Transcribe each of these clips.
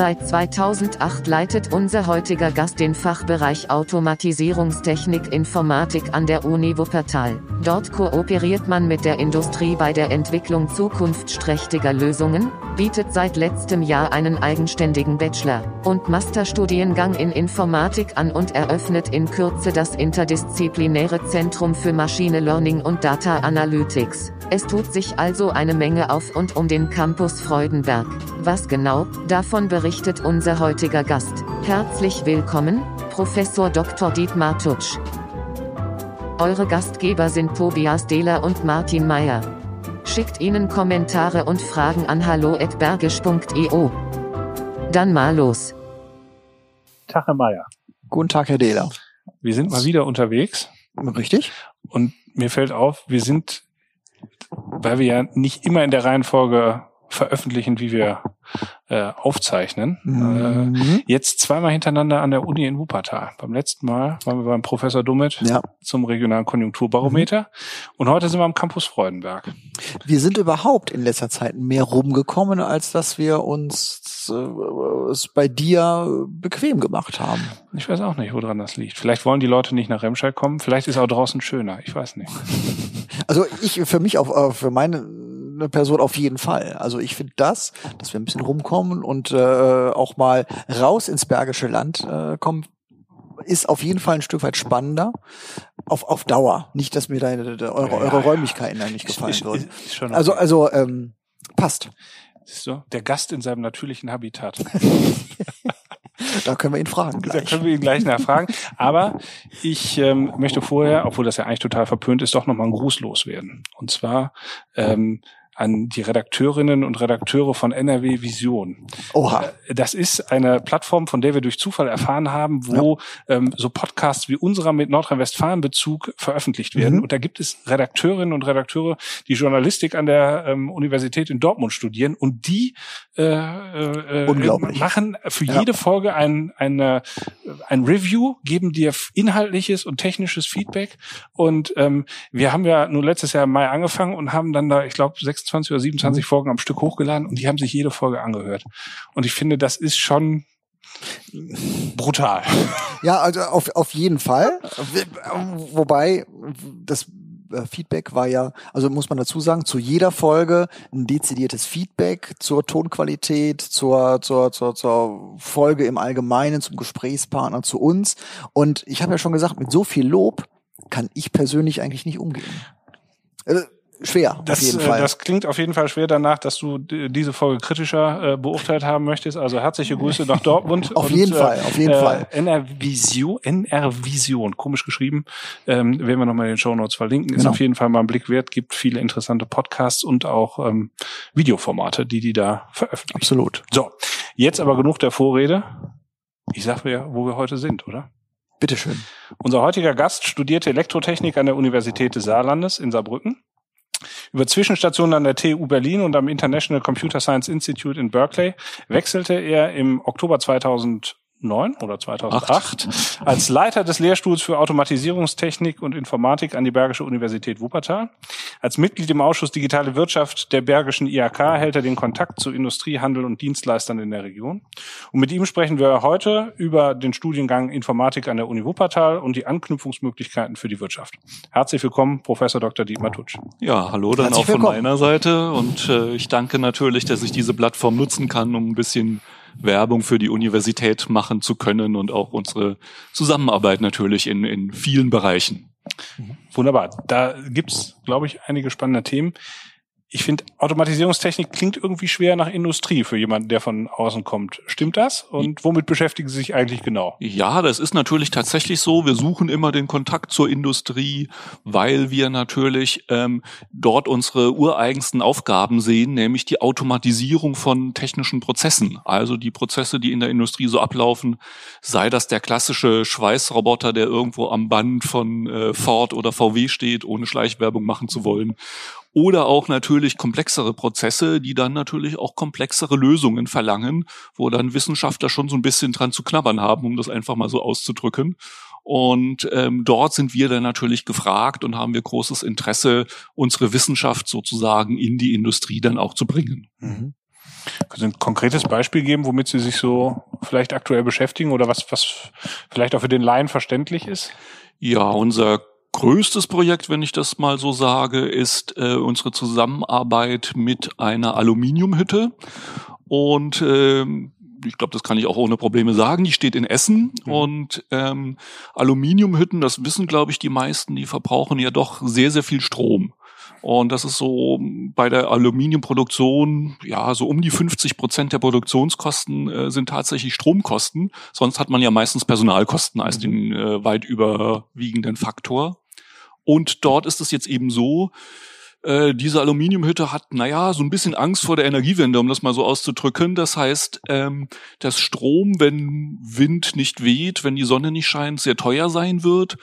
Seit 2008 leitet unser heutiger Gast den Fachbereich Automatisierungstechnik Informatik an der Uni Wuppertal. Dort kooperiert man mit der Industrie bei der Entwicklung zukunftsträchtiger Lösungen, bietet seit letztem Jahr einen eigenständigen Bachelor- und Masterstudiengang in Informatik an und eröffnet in Kürze das interdisziplinäre Zentrum für Machine Learning und Data Analytics. Es tut sich also eine Menge auf und um den Campus Freudenberg. Was genau, davon berichtet unser heutiger Gast. Herzlich willkommen, Professor Dr. Dietmar Tutsch. Eure Gastgeber sind Tobias Dehler und Martin Meyer. Schickt ihnen Kommentare und Fragen an hallo@bergisch.eu. Dann mal los. Tag, Herr Meyer. Guten Tag, Herr Dehler. Wir sind mal wieder unterwegs. Richtig? Und mir fällt auf, wir sind weil wir ja nicht immer in der Reihenfolge veröffentlichen, wie wir äh, aufzeichnen. Mhm. Äh, jetzt zweimal hintereinander an der Uni in Wuppertal. Beim letzten Mal waren wir beim Professor Dummet ja. zum regionalen Konjunkturbarometer mhm. und heute sind wir am Campus Freudenberg. Wir sind überhaupt in letzter Zeit mehr rumgekommen, als dass wir uns äh, es bei dir bequem gemacht haben. Ich weiß auch nicht, woran das liegt. Vielleicht wollen die Leute nicht nach Remscheid kommen. Vielleicht ist auch draußen schöner. Ich weiß nicht. Also ich für mich auch äh, für meine Person auf jeden Fall. Also ich finde das, dass wir ein bisschen rumkommen und äh, auch mal raus ins Bergische Land äh, kommen, ist auf jeden Fall ein Stück weit spannender. Auf, auf Dauer. Nicht, dass mir deine, de, eure, eure Räumlichkeiten da nicht gefallen ist, würden. Ist, ist okay. Also, also ähm, passt. Siehst du? Der Gast in seinem natürlichen Habitat. Da können wir ihn fragen. Gleich. Da können wir ihn gleich nachfragen. Aber ich ähm, möchte vorher, obwohl das ja eigentlich total verpönt ist, doch nochmal einen Gruß loswerden. Und zwar ähm, an die Redakteurinnen und Redakteure von NRW Vision. Oha. Äh, das ist eine Plattform, von der wir durch Zufall erfahren haben, wo ja. ähm, so Podcasts wie unserer mit Nordrhein-Westfalen-Bezug veröffentlicht werden. Mhm. Und da gibt es Redakteurinnen und Redakteure, die Journalistik an der ähm, Universität in Dortmund studieren und die äh, äh, machen für ja. jede Folge ein, eine, ein Review, geben dir inhaltliches und technisches Feedback. Und ähm, wir haben ja nur letztes Jahr im Mai angefangen und haben dann da, ich glaube, 26 26 oder 27 mhm. Folgen am Stück hochgeladen und die haben sich jede Folge angehört. Und ich finde, das ist schon brutal. Ja, also auf, auf jeden Fall. Wobei das äh, Feedback war ja, also muss man dazu sagen, zu jeder Folge ein dezidiertes Feedback zur Tonqualität, zur, zur, zur, zur Folge im Allgemeinen, zum Gesprächspartner, zu uns. Und ich habe ja schon gesagt, mit so viel Lob kann ich persönlich eigentlich nicht umgehen. Schwer. Das, auf jeden äh, Fall. das klingt auf jeden Fall schwer danach, dass du diese Folge kritischer äh, beurteilt haben möchtest. Also herzliche Grüße nach Dortmund. auf und, jeden äh, Fall, auf jeden äh, Fall. NR Vision, NR Vision, komisch geschrieben, ähm, werden wir nochmal in den Show Notes verlinken. Ist genau. auf jeden Fall mal ein Blick wert. Gibt viele interessante Podcasts und auch ähm, Videoformate, die die da veröffentlichen. Absolut. So, jetzt aber genug der Vorrede. Ich sag mir, wo wir heute sind, oder? Bitteschön. Unser heutiger Gast studierte Elektrotechnik an der Universität des Saarlandes in Saarbrücken. Über Zwischenstationen an der TU Berlin und am International Computer Science Institute in Berkeley wechselte er im Oktober 2000 2009 oder 2008 Acht. als Leiter des Lehrstuhls für Automatisierungstechnik und Informatik an die Bergische Universität Wuppertal. Als Mitglied im Ausschuss Digitale Wirtschaft der Bergischen IHK hält er den Kontakt zu Industrie, Handel und Dienstleistern in der Region. Und mit ihm sprechen wir heute über den Studiengang Informatik an der Uni Wuppertal und die Anknüpfungsmöglichkeiten für die Wirtschaft. Herzlich willkommen, Professor Dr. Dietmar Tutsch. Ja, hallo dann Herzlich auch von willkommen. meiner Seite und äh, ich danke natürlich, dass ich diese Plattform nutzen kann, um ein bisschen Werbung für die Universität machen zu können und auch unsere Zusammenarbeit natürlich in, in vielen Bereichen. Wunderbar. Da gibt's, glaube ich, einige spannende Themen ich finde, Automatisierungstechnik klingt irgendwie schwer nach Industrie für jemanden, der von außen kommt. Stimmt das? Und womit beschäftigen Sie sich eigentlich genau? Ja, das ist natürlich tatsächlich so. Wir suchen immer den Kontakt zur Industrie, weil wir natürlich ähm, dort unsere ureigensten Aufgaben sehen, nämlich die Automatisierung von technischen Prozessen. Also die Prozesse, die in der Industrie so ablaufen, sei das der klassische Schweißroboter, der irgendwo am Band von äh, Ford oder VW steht, ohne Schleichwerbung machen zu wollen oder auch natürlich komplexere Prozesse, die dann natürlich auch komplexere Lösungen verlangen, wo dann Wissenschaftler schon so ein bisschen dran zu knabbern haben, um das einfach mal so auszudrücken. Und ähm, dort sind wir dann natürlich gefragt und haben wir großes Interesse, unsere Wissenschaft sozusagen in die Industrie dann auch zu bringen. Mhm. Können Sie ein konkretes Beispiel geben, womit Sie sich so vielleicht aktuell beschäftigen oder was, was vielleicht auch für den Laien verständlich ist? Ja, unser größtes Projekt, wenn ich das mal so sage, ist äh, unsere Zusammenarbeit mit einer Aluminiumhütte. Und ähm, ich glaube, das kann ich auch ohne Probleme sagen. Die steht in Essen mhm. und ähm, Aluminiumhütten, das wissen, glaube ich, die meisten, die verbrauchen ja doch sehr, sehr viel Strom. Und das ist so bei der Aluminiumproduktion, ja, so um die 50 Prozent der Produktionskosten äh, sind tatsächlich Stromkosten. Sonst hat man ja meistens Personalkosten als den äh, weit überwiegenden Faktor. Und dort ist es jetzt eben so, äh, diese Aluminiumhütte hat, naja, so ein bisschen Angst vor der Energiewende, um das mal so auszudrücken. Das heißt, ähm, dass Strom, wenn Wind nicht weht, wenn die Sonne nicht scheint, sehr teuer sein wird.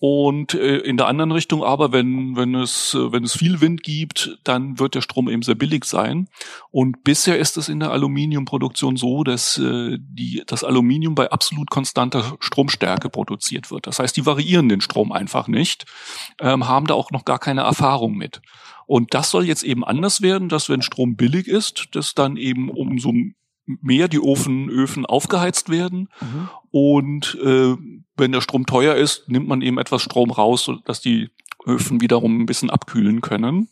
Und äh, in der anderen Richtung aber, wenn, wenn, es, äh, wenn es viel Wind gibt, dann wird der Strom eben sehr billig sein. Und bisher ist es in der Aluminiumproduktion so, dass äh, die, das Aluminium bei absolut konstanter Stromstärke produziert wird. Das heißt, die variieren den Strom einfach nicht, ähm, haben da auch noch gar keine Erfahrung mit. Und das soll jetzt eben anders werden, dass wenn Strom billig ist, das dann eben umso mehr die Ofen, Öfen aufgeheizt werden. Mhm. Und äh, wenn der Strom teuer ist, nimmt man eben etwas Strom raus, sodass die Öfen wiederum ein bisschen abkühlen können.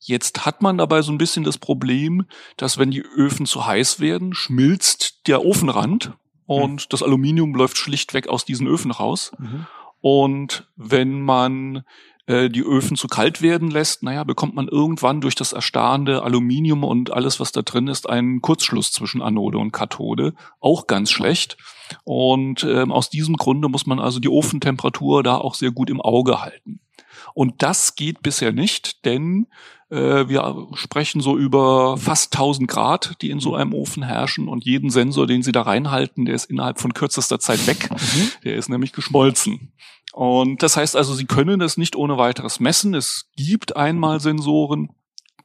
Jetzt hat man dabei so ein bisschen das Problem, dass wenn die Öfen zu heiß werden, schmilzt der Ofenrand und mhm. das Aluminium läuft schlichtweg aus diesen Öfen raus. Mhm. Und wenn man äh, die Öfen zu kalt werden lässt, naja, bekommt man irgendwann durch das erstarrende Aluminium und alles, was da drin ist, einen Kurzschluss zwischen Anode und Kathode. Auch ganz schlecht. Und ähm, aus diesem Grunde muss man also die Ofentemperatur da auch sehr gut im Auge halten. Und das geht bisher nicht, denn äh, wir sprechen so über fast 1000 Grad, die in so einem Ofen herrschen und jeden Sensor, den Sie da reinhalten, der ist innerhalb von kürzester Zeit weg. Mhm. Der ist nämlich geschmolzen. Und das heißt also, Sie können das nicht ohne weiteres messen. Es gibt einmal Sensoren,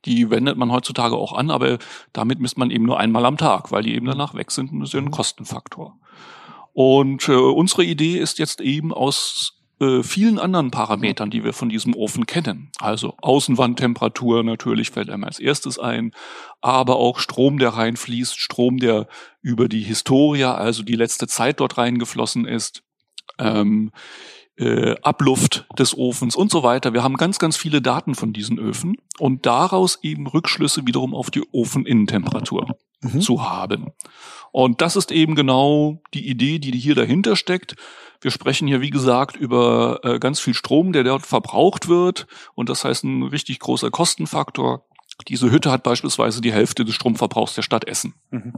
die wendet man heutzutage auch an, aber damit misst man eben nur einmal am Tag, weil die eben danach weg sind und das ist ja ein Kostenfaktor. Und äh, unsere Idee ist jetzt eben aus äh, vielen anderen Parametern, die wir von diesem Ofen kennen. Also Außenwandtemperatur natürlich fällt einem als erstes ein, aber auch Strom, der reinfließt, Strom, der über die Historia, also die letzte Zeit dort reingeflossen ist. Ähm, äh, Abluft des Ofens und so weiter. Wir haben ganz, ganz viele Daten von diesen Öfen und daraus eben Rückschlüsse wiederum auf die Ofeninnentemperatur mhm. zu haben. Und das ist eben genau die Idee, die hier dahinter steckt. Wir sprechen hier, wie gesagt, über äh, ganz viel Strom, der dort verbraucht wird. Und das heißt ein richtig großer Kostenfaktor. Diese Hütte hat beispielsweise die Hälfte des Stromverbrauchs der Stadt Essen. Mhm.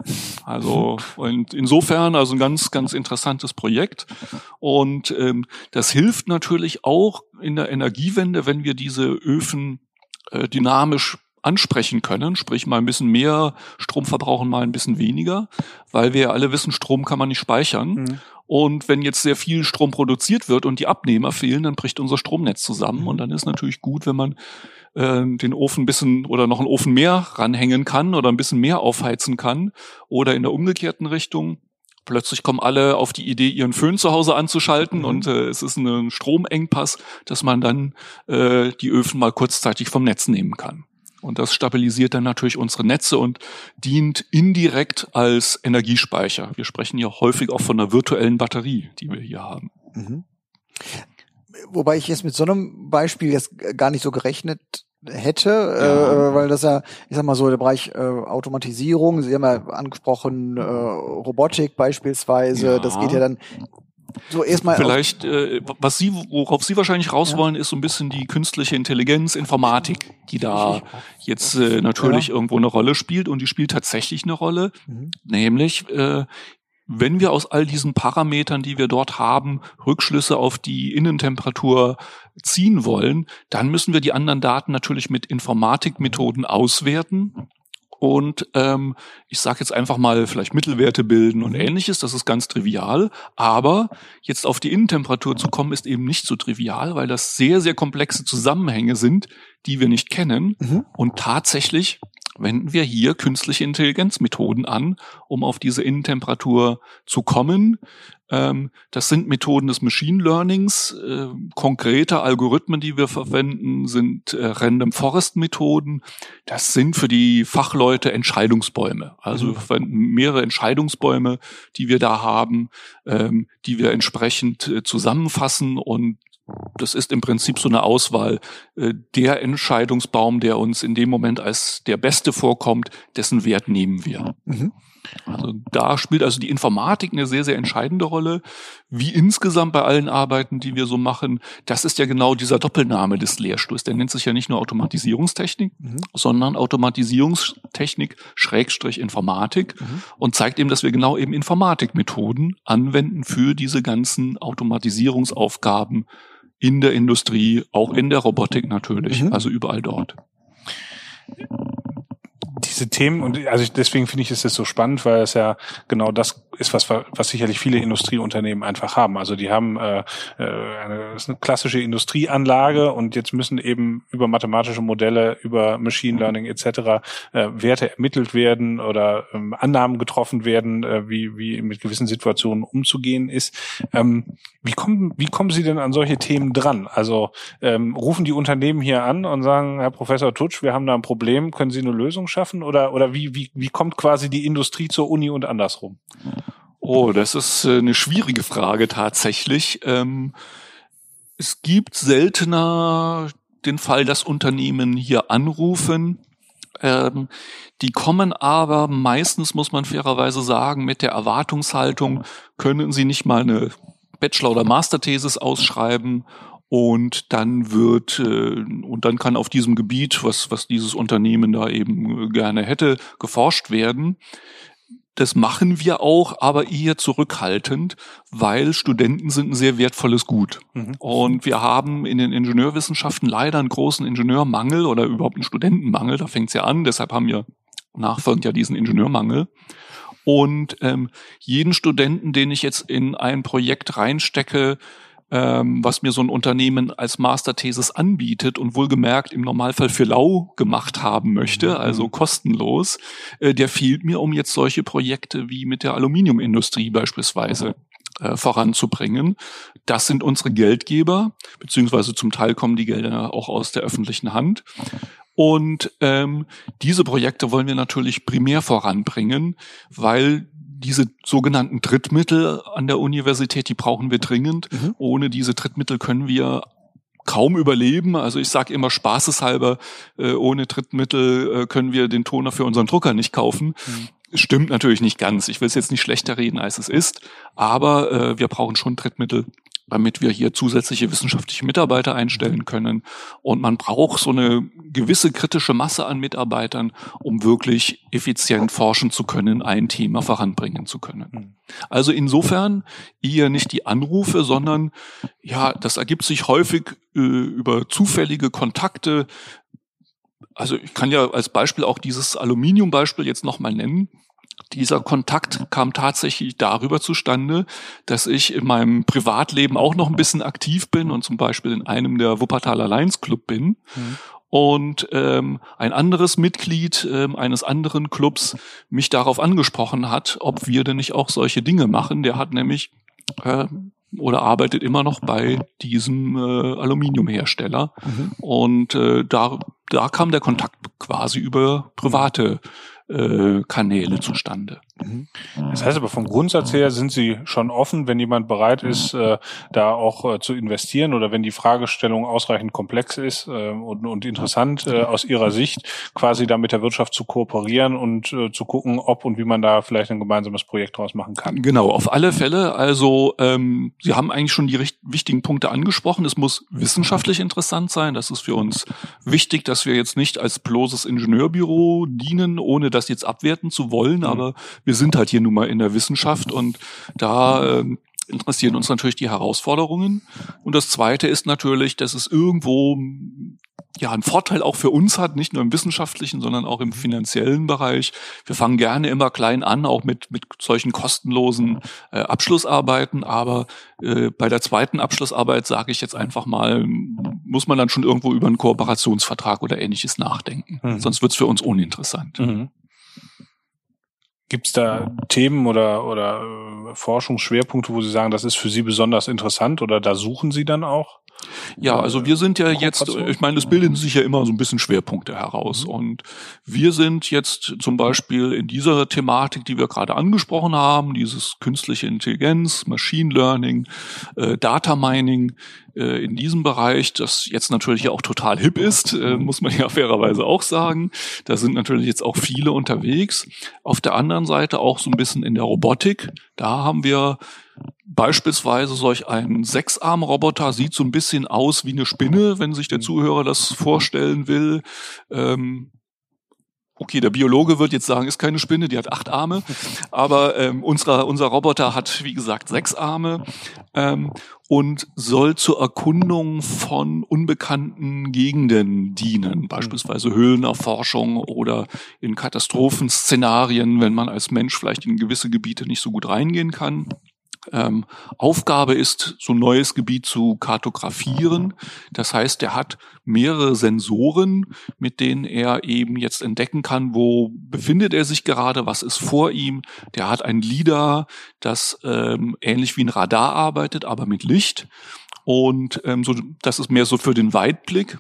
Also und insofern also ein ganz ganz interessantes Projekt und ähm, das hilft natürlich auch in der Energiewende, wenn wir diese Öfen äh, dynamisch ansprechen können, sprich mal ein bisschen mehr Strom verbrauchen, mal ein bisschen weniger, weil wir ja alle wissen, Strom kann man nicht speichern. Mhm. Und wenn jetzt sehr viel Strom produziert wird und die Abnehmer fehlen, dann bricht unser Stromnetz zusammen. Mhm. Und dann ist natürlich gut, wenn man äh, den Ofen ein bisschen oder noch einen Ofen mehr ranhängen kann oder ein bisschen mehr aufheizen kann. Oder in der umgekehrten Richtung. Plötzlich kommen alle auf die Idee, ihren Föhn zu Hause anzuschalten mhm. und äh, es ist ein Stromengpass, dass man dann äh, die Öfen mal kurzzeitig vom Netz nehmen kann. Und das stabilisiert dann natürlich unsere Netze und dient indirekt als Energiespeicher. Wir sprechen ja häufig auch von einer virtuellen Batterie, die wir hier haben. Mhm. Wobei ich jetzt mit so einem Beispiel jetzt gar nicht so gerechnet hätte, ja. äh, weil das ja, ich sag mal so, der Bereich äh, Automatisierung, Sie haben ja angesprochen, äh, Robotik beispielsweise, ja. das geht ja dann so erstmal. Vielleicht, äh, was Sie, worauf Sie wahrscheinlich raus ja. wollen, ist so ein bisschen die künstliche Intelligenz, Informatik, die da jetzt äh, natürlich ja. irgendwo eine Rolle spielt und die spielt tatsächlich eine Rolle, mhm. nämlich äh, wenn wir aus all diesen Parametern, die wir dort haben, Rückschlüsse auf die Innentemperatur ziehen wollen, dann müssen wir die anderen Daten natürlich mit Informatikmethoden auswerten und ähm, ich sage jetzt einfach mal vielleicht Mittelwerte bilden und mhm. ähnliches, das ist ganz trivial, aber jetzt auf die Innentemperatur zu kommen, ist eben nicht so trivial, weil das sehr, sehr komplexe Zusammenhänge sind, die wir nicht kennen. Mhm. Und tatsächlich wenden wir hier künstliche Intelligenzmethoden an, um auf diese Innentemperatur zu kommen. Ähm, das sind Methoden des Machine Learnings. Äh, konkrete Algorithmen, die wir verwenden, sind äh, Random Forest Methoden. Das sind für die Fachleute Entscheidungsbäume. Also wir verwenden mehrere Entscheidungsbäume, die wir da haben, ähm, die wir entsprechend äh, zusammenfassen und das ist im Prinzip so eine Auswahl. Der Entscheidungsbaum, der uns in dem Moment als der beste vorkommt, dessen Wert nehmen wir. Mhm. Also da spielt also die Informatik eine sehr, sehr entscheidende Rolle. Wie insgesamt bei allen Arbeiten, die wir so machen, das ist ja genau dieser Doppelname des Lehrstuhls. Der nennt sich ja nicht nur Automatisierungstechnik, Mhm. sondern Automatisierungstechnik Schrägstrich Informatik Mhm. und zeigt eben, dass wir genau eben Informatikmethoden anwenden für diese ganzen Automatisierungsaufgaben in der Industrie, auch in der Robotik natürlich, Mhm. also überall dort. Diese Themen und also deswegen finde ich es jetzt so spannend, weil es ja genau das ist, was was sicherlich viele Industrieunternehmen einfach haben. Also die haben äh, äh, eine, ist eine klassische Industrieanlage und jetzt müssen eben über mathematische Modelle, über Machine Learning etc. Äh, Werte ermittelt werden oder ähm, Annahmen getroffen werden, äh, wie wie mit gewissen Situationen umzugehen ist. Ähm, wie kommen wie kommen Sie denn an solche Themen dran? Also ähm, rufen die Unternehmen hier an und sagen, Herr Professor Tutsch, wir haben da ein Problem, können Sie eine Lösung schaffen? Oder, oder wie, wie, wie kommt quasi die Industrie zur Uni und andersrum? Oh, das ist äh, eine schwierige Frage tatsächlich. Ähm, es gibt seltener den Fall, dass Unternehmen hier anrufen. Ähm, die kommen aber meistens, muss man fairerweise sagen, mit der Erwartungshaltung, können sie nicht mal eine Bachelor- oder Masterthesis ausschreiben und dann wird äh, und dann kann auf diesem Gebiet, was was dieses Unternehmen da eben äh, gerne hätte, geforscht werden. Das machen wir auch, aber eher zurückhaltend, weil Studenten sind ein sehr wertvolles Gut. Mhm. Und wir haben in den Ingenieurwissenschaften leider einen großen Ingenieurmangel oder überhaupt einen Studentenmangel. Da fängt's ja an. Deshalb haben wir nachfolgend ja diesen Ingenieurmangel. Und ähm, jeden Studenten, den ich jetzt in ein Projekt reinstecke, ähm, was mir so ein Unternehmen als Masterthesis anbietet und wohlgemerkt im Normalfall für lau gemacht haben möchte, also kostenlos, äh, der fehlt mir, um jetzt solche Projekte wie mit der Aluminiumindustrie beispielsweise äh, voranzubringen. Das sind unsere Geldgeber, beziehungsweise zum Teil kommen die Gelder auch aus der öffentlichen Hand. Und ähm, diese Projekte wollen wir natürlich primär voranbringen, weil diese sogenannten Drittmittel an der Universität, die brauchen wir dringend. Mhm. Ohne diese Drittmittel können wir kaum überleben. Also ich sage immer spaßeshalber, äh, ohne Drittmittel äh, können wir den Toner für unseren Drucker nicht kaufen. Stimmt natürlich nicht ganz. Ich will es jetzt nicht schlechter reden, als es ist, aber äh, wir brauchen schon Drittmittel, damit wir hier zusätzliche wissenschaftliche Mitarbeiter einstellen können. Und man braucht so eine gewisse kritische Masse an Mitarbeitern, um wirklich effizient forschen zu können, ein Thema voranbringen zu können. Also insofern eher nicht die Anrufe, sondern ja, das ergibt sich häufig äh, über zufällige Kontakte. Also ich kann ja als Beispiel auch dieses Aluminiumbeispiel jetzt nochmal nennen. Dieser Kontakt kam tatsächlich darüber zustande, dass ich in meinem Privatleben auch noch ein bisschen aktiv bin und zum Beispiel in einem der Wuppertaler Lions Club bin. Mhm. Und ähm, ein anderes Mitglied ähm, eines anderen Clubs mich darauf angesprochen hat, ob wir denn nicht auch solche Dinge machen. Der hat nämlich äh, oder arbeitet immer noch bei diesem äh, Aluminiumhersteller. Mhm. Und äh, da, da kam der Kontakt quasi über private äh, Kanäle zustande. Mhm. Das heißt aber vom Grundsatz her sind Sie schon offen, wenn jemand bereit ist, äh, da auch äh, zu investieren oder wenn die Fragestellung ausreichend komplex ist äh, und, und interessant äh, aus Ihrer Sicht, quasi da mit der Wirtschaft zu kooperieren und äh, zu gucken, ob und wie man da vielleicht ein gemeinsames Projekt draus machen kann. Genau, auf alle Fälle. Also ähm, Sie haben eigentlich schon die wichtigen Punkte angesprochen. Es muss wissenschaftlich interessant sein. Das ist für uns wichtig, dass wir jetzt nicht als bloßes Ingenieurbüro dienen, ohne das jetzt abwerten zu wollen. Aber wir sind halt hier nun mal in der Wissenschaft und da ähm, interessieren uns natürlich die Herausforderungen. Und das Zweite ist natürlich, dass es irgendwo ja ein Vorteil auch für uns hat, nicht nur im wissenschaftlichen, sondern auch im finanziellen Bereich. Wir fangen gerne immer klein an, auch mit mit solchen kostenlosen äh, Abschlussarbeiten, aber äh, bei der zweiten Abschlussarbeit sage ich jetzt einfach mal, muss man dann schon irgendwo über einen Kooperationsvertrag oder ähnliches nachdenken. Mhm. Sonst wird's für uns uninteressant. Mhm. Gibt es da Themen oder, oder äh, Forschungsschwerpunkte, wo Sie sagen, das ist für Sie besonders interessant oder da suchen Sie dann auch? Ja, also wir sind ja jetzt, ich meine, es bilden sich ja immer so ein bisschen Schwerpunkte heraus. Mhm. Und wir sind jetzt zum Beispiel in dieser Thematik, die wir gerade angesprochen haben, dieses künstliche Intelligenz, Machine Learning, äh, Data Mining, äh, in diesem Bereich, das jetzt natürlich auch total hip ist, äh, muss man ja fairerweise auch sagen. Da sind natürlich jetzt auch viele unterwegs. Auf der anderen Seite auch so ein bisschen in der Robotik. Da haben wir Beispielsweise solch ein Sechsarm-Roboter sieht so ein bisschen aus wie eine Spinne, wenn sich der Zuhörer das vorstellen will. Ähm, okay, der Biologe wird jetzt sagen, ist keine Spinne, die hat acht Arme, aber ähm, unser, unser Roboter hat, wie gesagt, sechs Arme ähm, und soll zur Erkundung von unbekannten Gegenden dienen, beispielsweise Höhlenerforschung oder in Katastrophenszenarien, wenn man als Mensch vielleicht in gewisse Gebiete nicht so gut reingehen kann ähm, Aufgabe ist, so ein neues Gebiet zu kartografieren. Das heißt, er hat mehrere Sensoren, mit denen er eben jetzt entdecken kann, wo befindet er sich gerade, was ist vor ihm. Der hat ein LIDAR, das ähm, ähnlich wie ein Radar arbeitet, aber mit Licht. Und ähm, so, das ist mehr so für den Weitblick.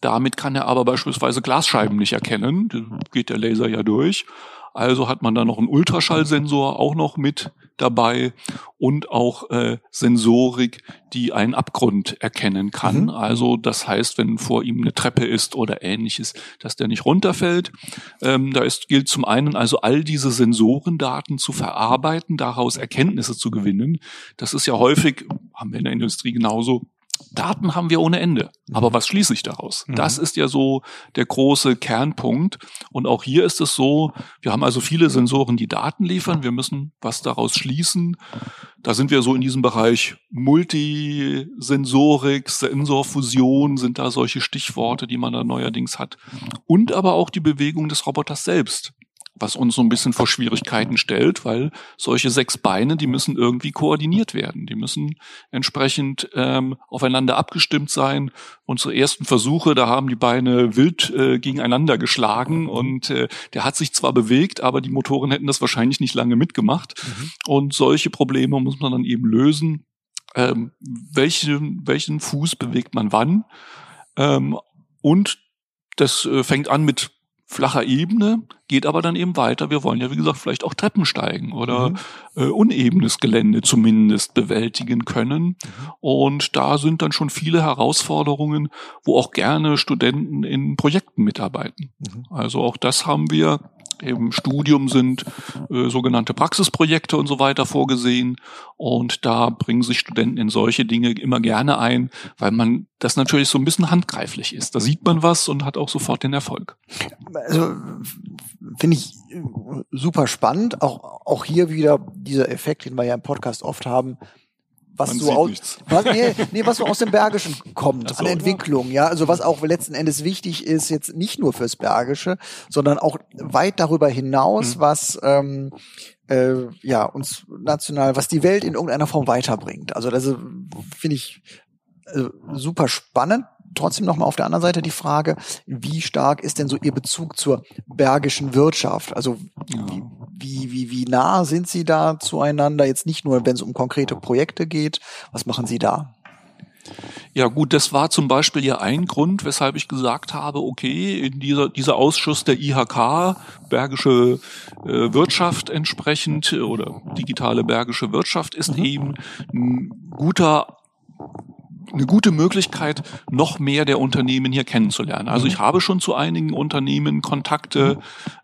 Damit kann er aber beispielsweise Glasscheiben nicht erkennen. Da geht der Laser ja durch. Also hat man da noch einen Ultraschallsensor auch noch mit dabei und auch äh, Sensorik, die einen Abgrund erkennen kann. Mhm. Also das heißt, wenn vor ihm eine Treppe ist oder ähnliches, dass der nicht runterfällt. Ähm, da ist, gilt zum einen also all diese Sensorendaten zu verarbeiten, daraus Erkenntnisse zu gewinnen. Das ist ja häufig, haben wir in der Industrie genauso, Daten haben wir ohne Ende. Aber mhm. was schließe ich daraus? Mhm. Das ist ja so der große Kernpunkt. Und auch hier ist es so, wir haben also viele Sensoren, die Daten liefern. Wir müssen was daraus schließen. Da sind wir so in diesem Bereich Multisensorik, Sensorfusion sind da solche Stichworte, die man da neuerdings hat. Und aber auch die Bewegung des Roboters selbst was uns so ein bisschen vor Schwierigkeiten stellt, weil solche sechs Beine, die müssen irgendwie koordiniert werden. Die müssen entsprechend ähm, aufeinander abgestimmt sein. Unsere ersten Versuche, da haben die Beine wild äh, gegeneinander geschlagen und äh, der hat sich zwar bewegt, aber die Motoren hätten das wahrscheinlich nicht lange mitgemacht. Mhm. Und solche Probleme muss man dann eben lösen. Ähm, welchen, welchen Fuß bewegt man wann? Ähm, und das äh, fängt an mit flacher Ebene, geht aber dann eben weiter. Wir wollen ja, wie gesagt, vielleicht auch Treppen steigen oder mhm. äh, unebenes Gelände zumindest bewältigen können. Mhm. Und da sind dann schon viele Herausforderungen, wo auch gerne Studenten in Projekten mitarbeiten. Mhm. Also auch das haben wir im Studium sind äh, sogenannte Praxisprojekte und so weiter vorgesehen. Und da bringen sich Studenten in solche Dinge immer gerne ein, weil man das natürlich so ein bisschen handgreiflich ist. Da sieht man was und hat auch sofort den Erfolg. Also finde ich super spannend. Auch, auch hier wieder dieser Effekt, den wir ja im Podcast oft haben was so aus, was, nee, nee, was so aus dem Bergischen kommt so, an Entwicklung, ja. Also was auch letzten Endes wichtig ist, jetzt nicht nur fürs Bergische, sondern auch weit darüber hinaus, mhm. was ähm, äh, ja uns national, was die Welt in irgendeiner Form weiterbringt. Also das finde ich äh, super spannend trotzdem nochmal auf der anderen Seite die Frage, wie stark ist denn so Ihr Bezug zur bergischen Wirtschaft? Also wie, wie, wie, wie nah sind Sie da zueinander? Jetzt nicht nur, wenn es um konkrete Projekte geht. Was machen Sie da? Ja gut, das war zum Beispiel ja ein Grund, weshalb ich gesagt habe, okay, in dieser, dieser Ausschuss der IHK, Bergische äh, Wirtschaft entsprechend oder digitale Bergische Wirtschaft ist mhm. eben ein guter eine gute Möglichkeit, noch mehr der Unternehmen hier kennenzulernen. Also ich mhm. habe schon zu einigen Unternehmen Kontakte.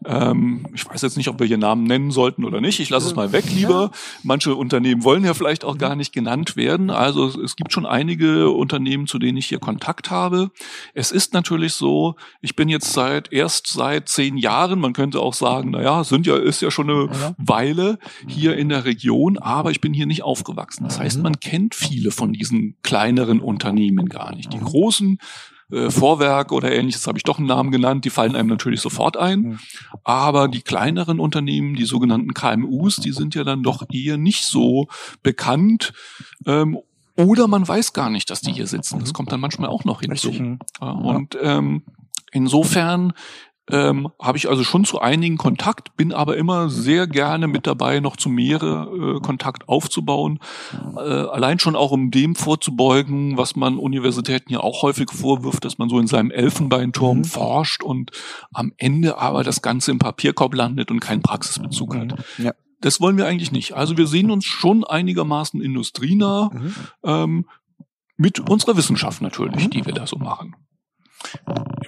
Ähm, ich weiß jetzt nicht, ob wir hier Namen nennen sollten oder nicht. Ich lasse es mal weg lieber. Manche Unternehmen wollen ja vielleicht auch gar nicht genannt werden. Also es gibt schon einige Unternehmen, zu denen ich hier Kontakt habe. Es ist natürlich so, ich bin jetzt seit erst seit zehn Jahren, man könnte auch sagen, naja, sind ja, ist ja schon eine Weile hier in der Region, aber ich bin hier nicht aufgewachsen. Das heißt, mhm. man kennt viele von diesen kleineren Unternehmen gar nicht. Die großen äh, Vorwerk oder ähnliches habe ich doch einen Namen genannt, die fallen einem natürlich sofort ein. Mhm. Aber die kleineren Unternehmen, die sogenannten KMUs, die sind ja dann doch eher nicht so bekannt. Ähm, oder man weiß gar nicht, dass die hier sitzen. Das kommt dann manchmal auch noch hinzu. Ja, und ähm, insofern ähm, habe ich also schon zu einigen Kontakt, bin aber immer sehr gerne mit dabei, noch zu mehrere äh, Kontakt aufzubauen. Äh, allein schon auch um dem vorzubeugen, was man Universitäten ja auch häufig vorwirft, dass man so in seinem Elfenbeinturm mhm. forscht und am Ende aber das Ganze im Papierkorb landet und keinen Praxisbezug mhm. hat. Ja. Das wollen wir eigentlich nicht. Also wir sehen uns schon einigermaßen industrienah mhm. ähm, mit unserer Wissenschaft natürlich, mhm. die wir da so machen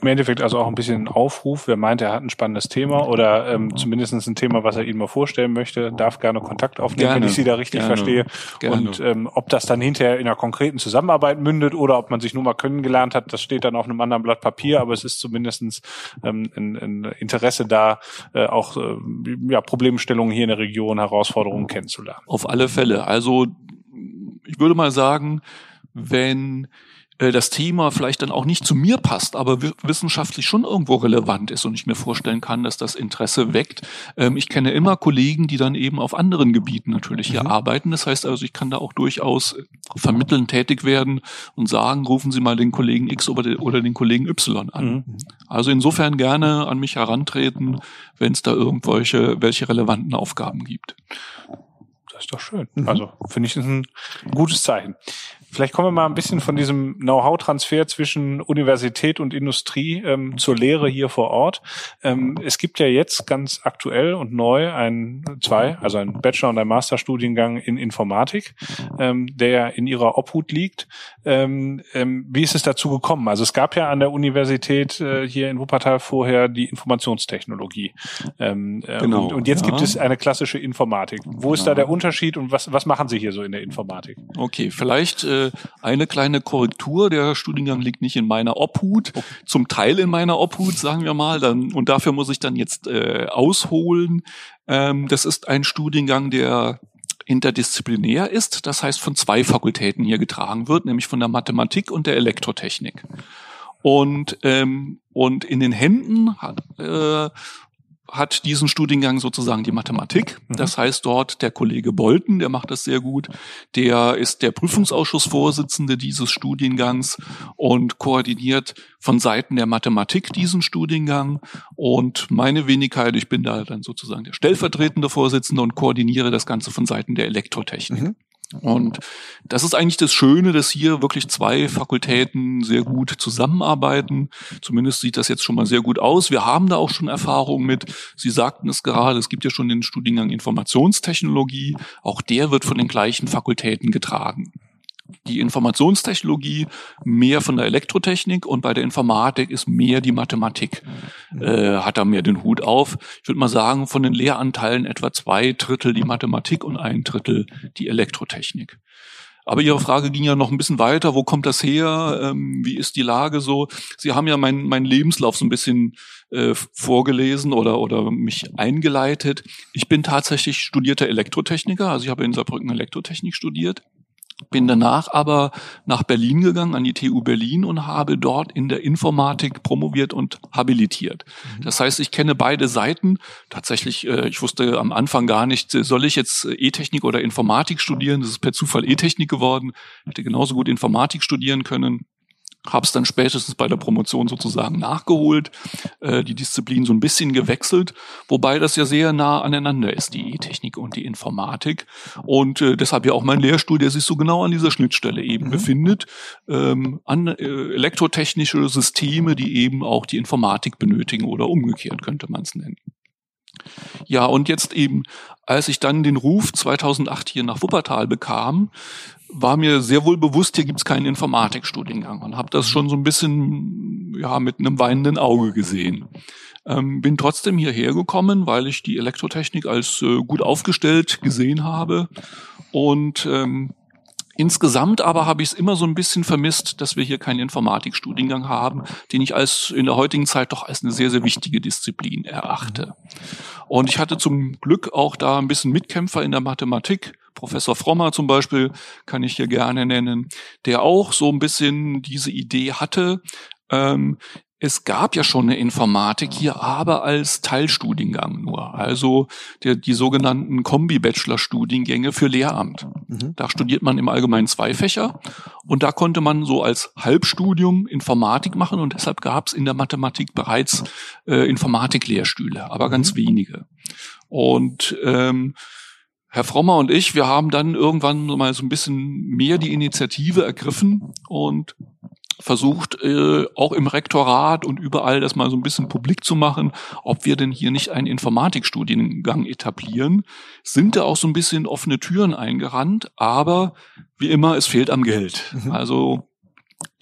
im Endeffekt also auch ein bisschen ein Aufruf. Wer meint, er hat ein spannendes Thema oder ähm, zumindest ein Thema, was er Ihnen mal vorstellen möchte, darf gerne Kontakt aufnehmen, gerne, wenn ich Sie da richtig gerne, verstehe. Gerne. Und ähm, ob das dann hinterher in einer konkreten Zusammenarbeit mündet oder ob man sich nur mal kennengelernt hat, das steht dann auf einem anderen Blatt Papier, aber es ist zumindestens ähm, ein, ein Interesse da, äh, auch äh, ja, Problemstellungen hier in der Region, Herausforderungen kennenzulernen. Auf alle Fälle. Also ich würde mal sagen, wenn äh, das Thema vielleicht dann auch nicht zu mir passt, aber wissenschaftlich schon irgendwo relevant ist und ich mir vorstellen kann, dass das Interesse weckt. Ähm, ich kenne immer Kollegen, die dann eben auf anderen Gebieten natürlich hier mhm. arbeiten. Das heißt also, ich kann da auch durchaus vermitteln tätig werden und sagen, rufen Sie mal den Kollegen X oder den Kollegen Y an. Mhm. Also insofern gerne an mich herantreten, wenn es da irgendwelche welche relevanten Aufgaben gibt. Das ist doch schön. Mhm. Also finde ich das ein gutes Zeichen. Vielleicht kommen wir mal ein bisschen von diesem Know-how-Transfer zwischen Universität und Industrie ähm, zur Lehre hier vor Ort. Ähm, es gibt ja jetzt ganz aktuell und neu ein zwei, also ein Bachelor- und ein Masterstudiengang in Informatik, ähm, der in ihrer Obhut liegt. Ähm, ähm, wie ist es dazu gekommen? Also es gab ja an der Universität äh, hier in Wuppertal vorher die Informationstechnologie. Ähm, äh, genau, und, und, jetzt ja. gibt es eine klassische Informatik. Wo ist ja. da der Unterschied und was, was machen Sie hier so in der Informatik? Okay, vielleicht äh, eine kleine Korrektur. Der Studiengang liegt nicht in meiner Obhut, zum Teil in meiner Obhut, sagen wir mal. Dann, und dafür muss ich dann jetzt äh, ausholen. Ähm, das ist ein Studiengang, der interdisziplinär ist, das heißt von zwei Fakultäten hier getragen wird, nämlich von der Mathematik und der Elektrotechnik. Und, ähm, und in den Händen äh, hat diesen Studiengang sozusagen die Mathematik. Mhm. Das heißt dort der Kollege Bolten, der macht das sehr gut. Der ist der Prüfungsausschussvorsitzende dieses Studiengangs und koordiniert von Seiten der Mathematik diesen Studiengang. Und meine Wenigkeit, ich bin da dann sozusagen der stellvertretende Vorsitzende und koordiniere das Ganze von Seiten der Elektrotechnik. Mhm. Und das ist eigentlich das Schöne, dass hier wirklich zwei Fakultäten sehr gut zusammenarbeiten. Zumindest sieht das jetzt schon mal sehr gut aus. Wir haben da auch schon Erfahrungen mit. Sie sagten es gerade, es gibt ja schon den Studiengang Informationstechnologie. Auch der wird von den gleichen Fakultäten getragen die Informationstechnologie mehr von der Elektrotechnik und bei der Informatik ist mehr die Mathematik. Äh, hat da mehr den Hut auf. Ich würde mal sagen, von den Lehranteilen etwa zwei Drittel die Mathematik und ein Drittel die Elektrotechnik. Aber Ihre Frage ging ja noch ein bisschen weiter. Wo kommt das her? Ähm, wie ist die Lage so? Sie haben ja meinen mein Lebenslauf so ein bisschen äh, vorgelesen oder, oder mich eingeleitet. Ich bin tatsächlich studierter Elektrotechniker. Also ich habe in Saarbrücken Elektrotechnik studiert bin danach aber nach Berlin gegangen, an die TU Berlin und habe dort in der Informatik promoviert und habilitiert. Mhm. Das heißt, ich kenne beide Seiten. Tatsächlich, äh, ich wusste am Anfang gar nicht, soll ich jetzt E-Technik oder Informatik studieren? Das ist per Zufall E-Technik geworden. Ich hätte genauso gut Informatik studieren können habe es dann spätestens bei der Promotion sozusagen nachgeholt, äh, die Disziplin so ein bisschen gewechselt, wobei das ja sehr nah aneinander ist, die E-Technik und die Informatik. Und äh, deshalb ja auch mein Lehrstuhl, der sich so genau an dieser Schnittstelle eben mhm. befindet, ähm, an äh, elektrotechnische Systeme, die eben auch die Informatik benötigen oder umgekehrt könnte man es nennen. Ja, und jetzt eben, als ich dann den Ruf 2008 hier nach Wuppertal bekam, war mir sehr wohl bewusst, hier gibt's keinen Informatikstudiengang und habe das schon so ein bisschen ja mit einem weinenden Auge gesehen. Ähm, bin trotzdem hierher gekommen, weil ich die Elektrotechnik als äh, gut aufgestellt gesehen habe und ähm, Insgesamt aber habe ich es immer so ein bisschen vermisst, dass wir hier keinen Informatikstudiengang haben, den ich als in der heutigen Zeit doch als eine sehr, sehr wichtige Disziplin erachte. Und ich hatte zum Glück auch da ein bisschen Mitkämpfer in der Mathematik. Professor Frommer zum Beispiel kann ich hier gerne nennen, der auch so ein bisschen diese Idee hatte, ähm, es gab ja schon eine Informatik hier, aber als Teilstudiengang nur. Also der, die sogenannten Kombi-Bachelor-Studiengänge für Lehramt. Mhm. Da studiert man im Allgemeinen zwei Fächer und da konnte man so als Halbstudium Informatik machen und deshalb gab es in der Mathematik bereits äh, Informatik-Lehrstühle, aber ganz mhm. wenige. Und ähm, Herr Frommer und ich, wir haben dann irgendwann mal so ein bisschen mehr die Initiative ergriffen und versucht, äh, auch im Rektorat und überall das mal so ein bisschen publik zu machen, ob wir denn hier nicht einen Informatikstudiengang etablieren. Sind da auch so ein bisschen offene Türen eingerannt, aber wie immer, es fehlt am Geld. Mhm. Also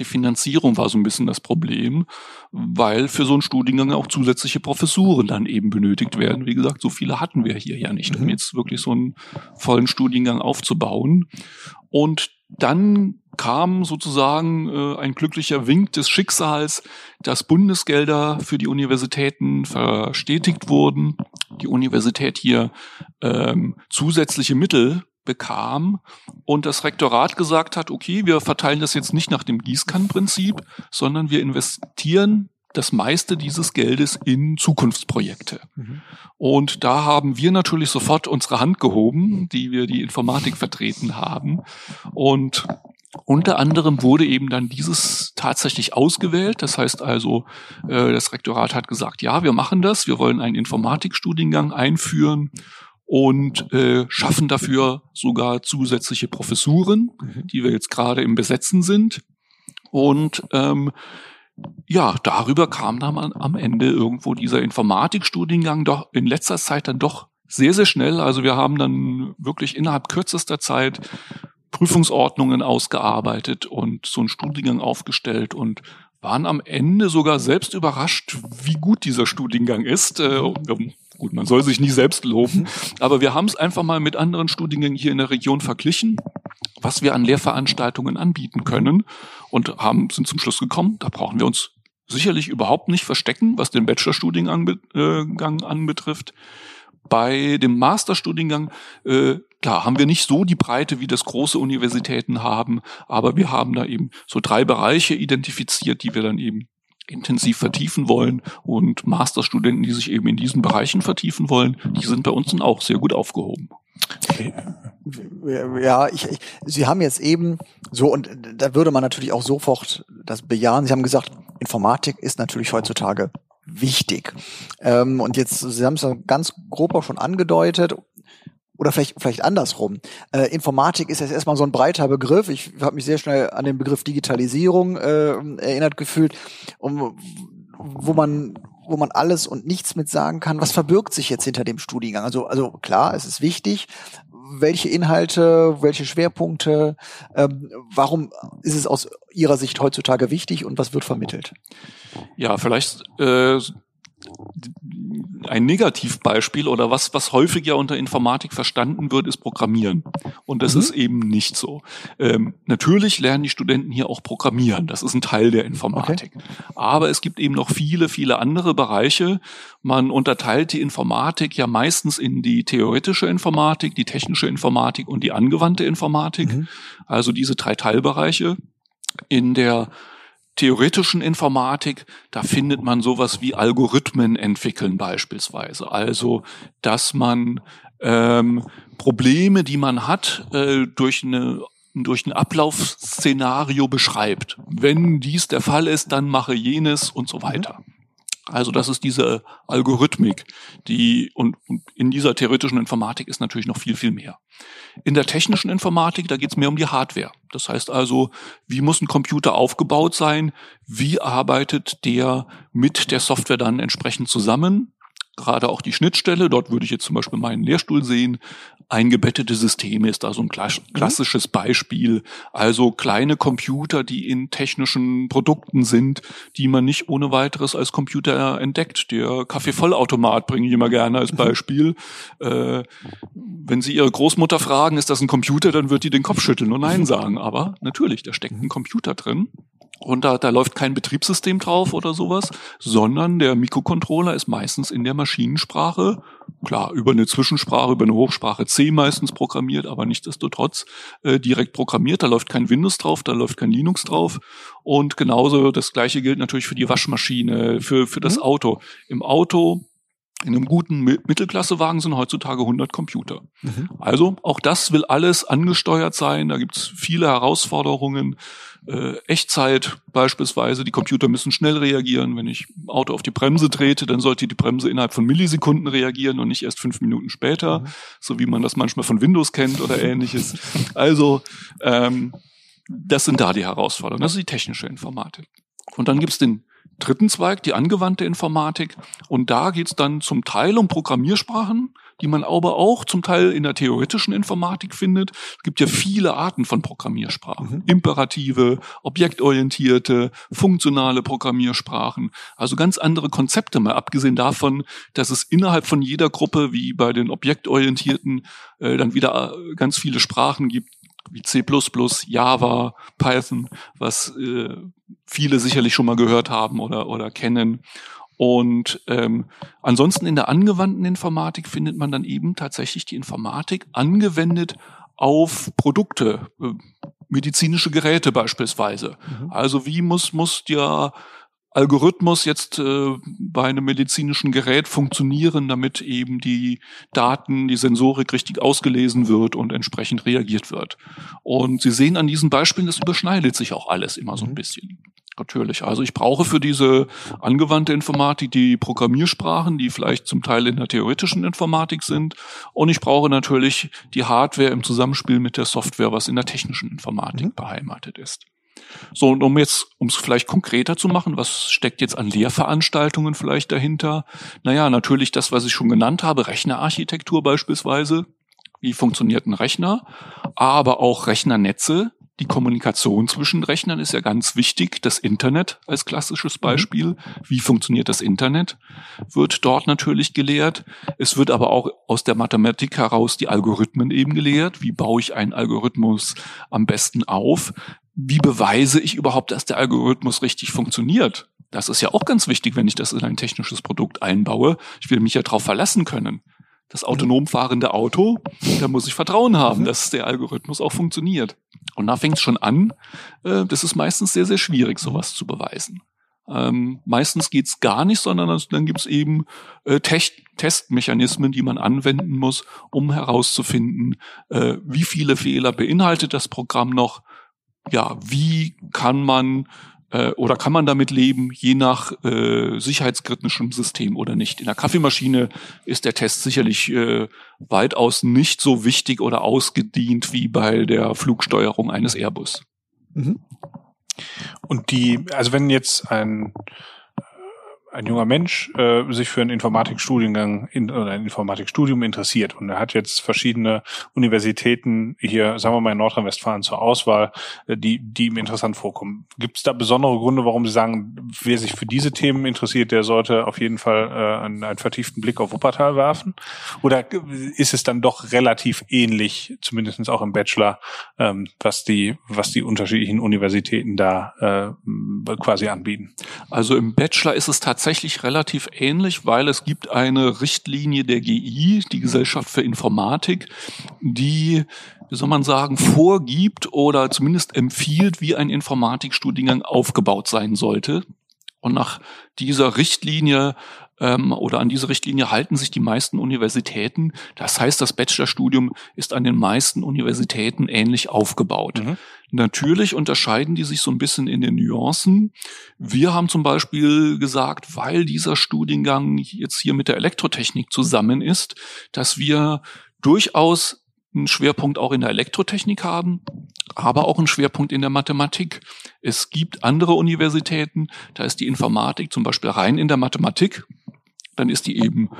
die Finanzierung war so ein bisschen das Problem, weil für so einen Studiengang auch zusätzliche Professuren dann eben benötigt werden. Wie gesagt, so viele hatten wir hier ja nicht, um mhm. jetzt wirklich so einen vollen Studiengang aufzubauen. Und dann kam sozusagen äh, ein glücklicher Wink des Schicksals, dass Bundesgelder für die Universitäten verstetigt wurden, die Universität hier ähm, zusätzliche Mittel bekam und das Rektorat gesagt hat, okay, wir verteilen das jetzt nicht nach dem Gießkannenprinzip, sondern wir investieren das meiste dieses Geldes in Zukunftsprojekte. Mhm. Und da haben wir natürlich sofort unsere Hand gehoben, die wir die Informatik vertreten haben. Und unter anderem wurde eben dann dieses tatsächlich ausgewählt. Das heißt also, äh, das Rektorat hat gesagt, ja, wir machen das, wir wollen einen Informatikstudiengang einführen und äh, schaffen dafür sogar zusätzliche Professuren, mhm. die wir jetzt gerade im Besetzen sind. Und ähm, ja, darüber kam dann am Ende irgendwo dieser Informatikstudiengang doch in letzter Zeit dann doch sehr, sehr schnell. Also wir haben dann wirklich innerhalb kürzester Zeit Prüfungsordnungen ausgearbeitet und so einen Studiengang aufgestellt und waren am Ende sogar selbst überrascht, wie gut dieser Studiengang ist. Äh, gut, man soll sich nie selbst loben, aber wir haben es einfach mal mit anderen Studiengängen hier in der Region verglichen, was wir an Lehrveranstaltungen anbieten können und haben sind zum Schluss gekommen, da brauchen wir uns sicherlich überhaupt nicht verstecken, was den Bachelorstudiengang äh, anbetrifft. Bei dem Masterstudiengang äh, Klar, haben wir nicht so die Breite, wie das große Universitäten haben, aber wir haben da eben so drei Bereiche identifiziert, die wir dann eben intensiv vertiefen wollen. Und Masterstudenten, die sich eben in diesen Bereichen vertiefen wollen, die sind bei uns dann auch sehr gut aufgehoben. Ja, ich, ich, Sie haben jetzt eben so, und da würde man natürlich auch sofort das bejahen. Sie haben gesagt, Informatik ist natürlich heutzutage wichtig. Ähm, und jetzt, Sie haben es ja ganz grob auch schon angedeutet, oder vielleicht vielleicht andersrum. Äh, Informatik ist jetzt erstmal so ein breiter Begriff. Ich habe mich sehr schnell an den Begriff Digitalisierung äh, erinnert gefühlt, um, wo man wo man alles und nichts mit sagen kann. Was verbirgt sich jetzt hinter dem Studiengang? Also also klar, es ist wichtig. Welche Inhalte, welche Schwerpunkte? Ähm, warum ist es aus Ihrer Sicht heutzutage wichtig und was wird vermittelt? Ja, vielleicht äh, ein Negativbeispiel oder was, was häufig ja unter Informatik verstanden wird, ist Programmieren. Und das mhm. ist eben nicht so. Ähm, natürlich lernen die Studenten hier auch Programmieren. Das ist ein Teil der Informatik. Okay. Aber es gibt eben noch viele, viele andere Bereiche. Man unterteilt die Informatik ja meistens in die theoretische Informatik, die technische Informatik und die angewandte Informatik. Mhm. Also diese drei Teilbereiche. In der theoretischen Informatik, da findet man sowas wie Algorithmen entwickeln beispielsweise. Also, dass man ähm, Probleme, die man hat, äh, durch eine durch ein Ablaufszenario beschreibt. Wenn dies der Fall ist, dann mache jenes und so weiter. Also das ist diese Algorithmik, die und, und in dieser theoretischen Informatik ist natürlich noch viel, viel mehr. In der technischen Informatik, da geht es mehr um die Hardware. Das heißt also, wie muss ein Computer aufgebaut sein? Wie arbeitet der mit der Software dann entsprechend zusammen? Gerade auch die Schnittstelle, dort würde ich jetzt zum Beispiel meinen Lehrstuhl sehen, eingebettete Systeme ist da so ein mhm. klassisches Beispiel. Also kleine Computer, die in technischen Produkten sind, die man nicht ohne weiteres als Computer entdeckt. Der Kaffeevollautomat bringe ich immer gerne als mhm. Beispiel. Äh, wenn Sie Ihre Großmutter fragen, ist das ein Computer, dann wird die den Kopf schütteln und Nein sagen. Aber natürlich, da steckt ein Computer drin. Und da, da läuft kein Betriebssystem drauf oder sowas, sondern der Mikrocontroller ist meistens in der Maschinensprache, klar, über eine Zwischensprache, über eine Hochsprache C meistens programmiert, aber nichtsdestotrotz äh, direkt programmiert. Da läuft kein Windows drauf, da läuft kein Linux drauf. Und genauso das gleiche gilt natürlich für die Waschmaschine, für, für das mhm. Auto. Im Auto in einem guten Mittelklassewagen sind heutzutage 100 Computer. Mhm. Also auch das will alles angesteuert sein. Da gibt's viele Herausforderungen. Äh, Echtzeit beispielsweise. Die Computer müssen schnell reagieren. Wenn ich ein Auto auf die Bremse trete, dann sollte die Bremse innerhalb von Millisekunden reagieren und nicht erst fünf Minuten später, mhm. so wie man das manchmal von Windows kennt oder ähnliches. Also ähm, das sind da die Herausforderungen. Das ist die technische Informatik. Und dann gibt's den dritten Zweig, die angewandte Informatik. Und da geht's dann zum Teil um Programmiersprachen, die man aber auch zum Teil in der theoretischen Informatik findet. Es gibt ja viele Arten von Programmiersprachen. Mhm. Imperative, objektorientierte, funktionale Programmiersprachen. Also ganz andere Konzepte, mal abgesehen davon, dass es innerhalb von jeder Gruppe, wie bei den objektorientierten, äh, dann wieder äh, ganz viele Sprachen gibt, wie C++, Java, Python, was äh, viele sicherlich schon mal gehört haben oder, oder kennen. Und ähm, ansonsten in der angewandten Informatik findet man dann eben tatsächlich die Informatik angewendet auf Produkte, äh, medizinische Geräte beispielsweise. Mhm. Also wie muss muss der Algorithmus jetzt äh, bei einem medizinischen Gerät funktionieren, damit eben die Daten, die Sensorik richtig ausgelesen wird und entsprechend reagiert wird. Und Sie sehen an diesen Beispielen, das überschneidet sich auch alles immer so ein mhm. bisschen. Natürlich. Also ich brauche für diese angewandte Informatik die Programmiersprachen, die vielleicht zum Teil in der theoretischen Informatik sind. Und ich brauche natürlich die Hardware im Zusammenspiel mit der Software, was in der technischen Informatik mhm. beheimatet ist. So, und um jetzt, um es vielleicht konkreter zu machen, was steckt jetzt an Lehrveranstaltungen vielleicht dahinter? Naja, natürlich das, was ich schon genannt habe, Rechnerarchitektur beispielsweise. Wie funktioniert ein Rechner? Aber auch Rechnernetze. Die Kommunikation zwischen Rechnern ist ja ganz wichtig. Das Internet als klassisches mhm. Beispiel. Wie funktioniert das Internet? Wird dort natürlich gelehrt. Es wird aber auch aus der Mathematik heraus die Algorithmen eben gelehrt. Wie baue ich einen Algorithmus am besten auf? Wie beweise ich überhaupt, dass der Algorithmus richtig funktioniert? Das ist ja auch ganz wichtig, wenn ich das in ein technisches Produkt einbaue. Ich will mich ja darauf verlassen können. Das autonom fahrende Auto, da muss ich Vertrauen haben, dass der Algorithmus auch funktioniert. Und da fängt es schon an. Äh, das ist meistens sehr, sehr schwierig, sowas zu beweisen. Ähm, meistens geht's gar nicht, sondern dann gibt's eben äh, Tech Testmechanismen, die man anwenden muss, um herauszufinden, äh, wie viele Fehler beinhaltet das Programm noch, ja, wie kann man äh, oder kann man damit leben, je nach äh, sicherheitskritischem System oder nicht. In der Kaffeemaschine ist der Test sicherlich äh, weitaus nicht so wichtig oder ausgedient wie bei der Flugsteuerung eines Airbus. Mhm. Und die, also wenn jetzt ein ein junger Mensch äh, sich für einen Informatikstudiengang in, oder ein Informatikstudium interessiert und er hat jetzt verschiedene Universitäten hier, sagen wir mal in Nordrhein-Westfalen zur Auswahl, äh, die, die ihm interessant vorkommen. Gibt es da besondere Gründe, warum Sie sagen, wer sich für diese Themen interessiert, der sollte auf jeden Fall äh, einen, einen vertieften Blick auf Wuppertal werfen? Oder ist es dann doch relativ ähnlich, zumindestens auch im Bachelor, ähm, was die, was die unterschiedlichen Universitäten da äh, quasi anbieten? Also im Bachelor ist es tatsächlich tatsächlich relativ ähnlich, weil es gibt eine Richtlinie der GI, die Gesellschaft für Informatik, die, wie soll man sagen, vorgibt oder zumindest empfiehlt, wie ein Informatikstudiengang aufgebaut sein sollte. Und nach dieser Richtlinie ähm, oder an diese Richtlinie halten sich die meisten Universitäten. Das heißt, das Bachelorstudium ist an den meisten Universitäten ähnlich aufgebaut. Mhm. Natürlich unterscheiden die sich so ein bisschen in den Nuancen. Wir haben zum Beispiel gesagt, weil dieser Studiengang jetzt hier mit der Elektrotechnik zusammen ist, dass wir durchaus einen Schwerpunkt auch in der Elektrotechnik haben, aber auch einen Schwerpunkt in der Mathematik. Es gibt andere Universitäten, da ist die Informatik zum Beispiel rein in der Mathematik dann ist die eben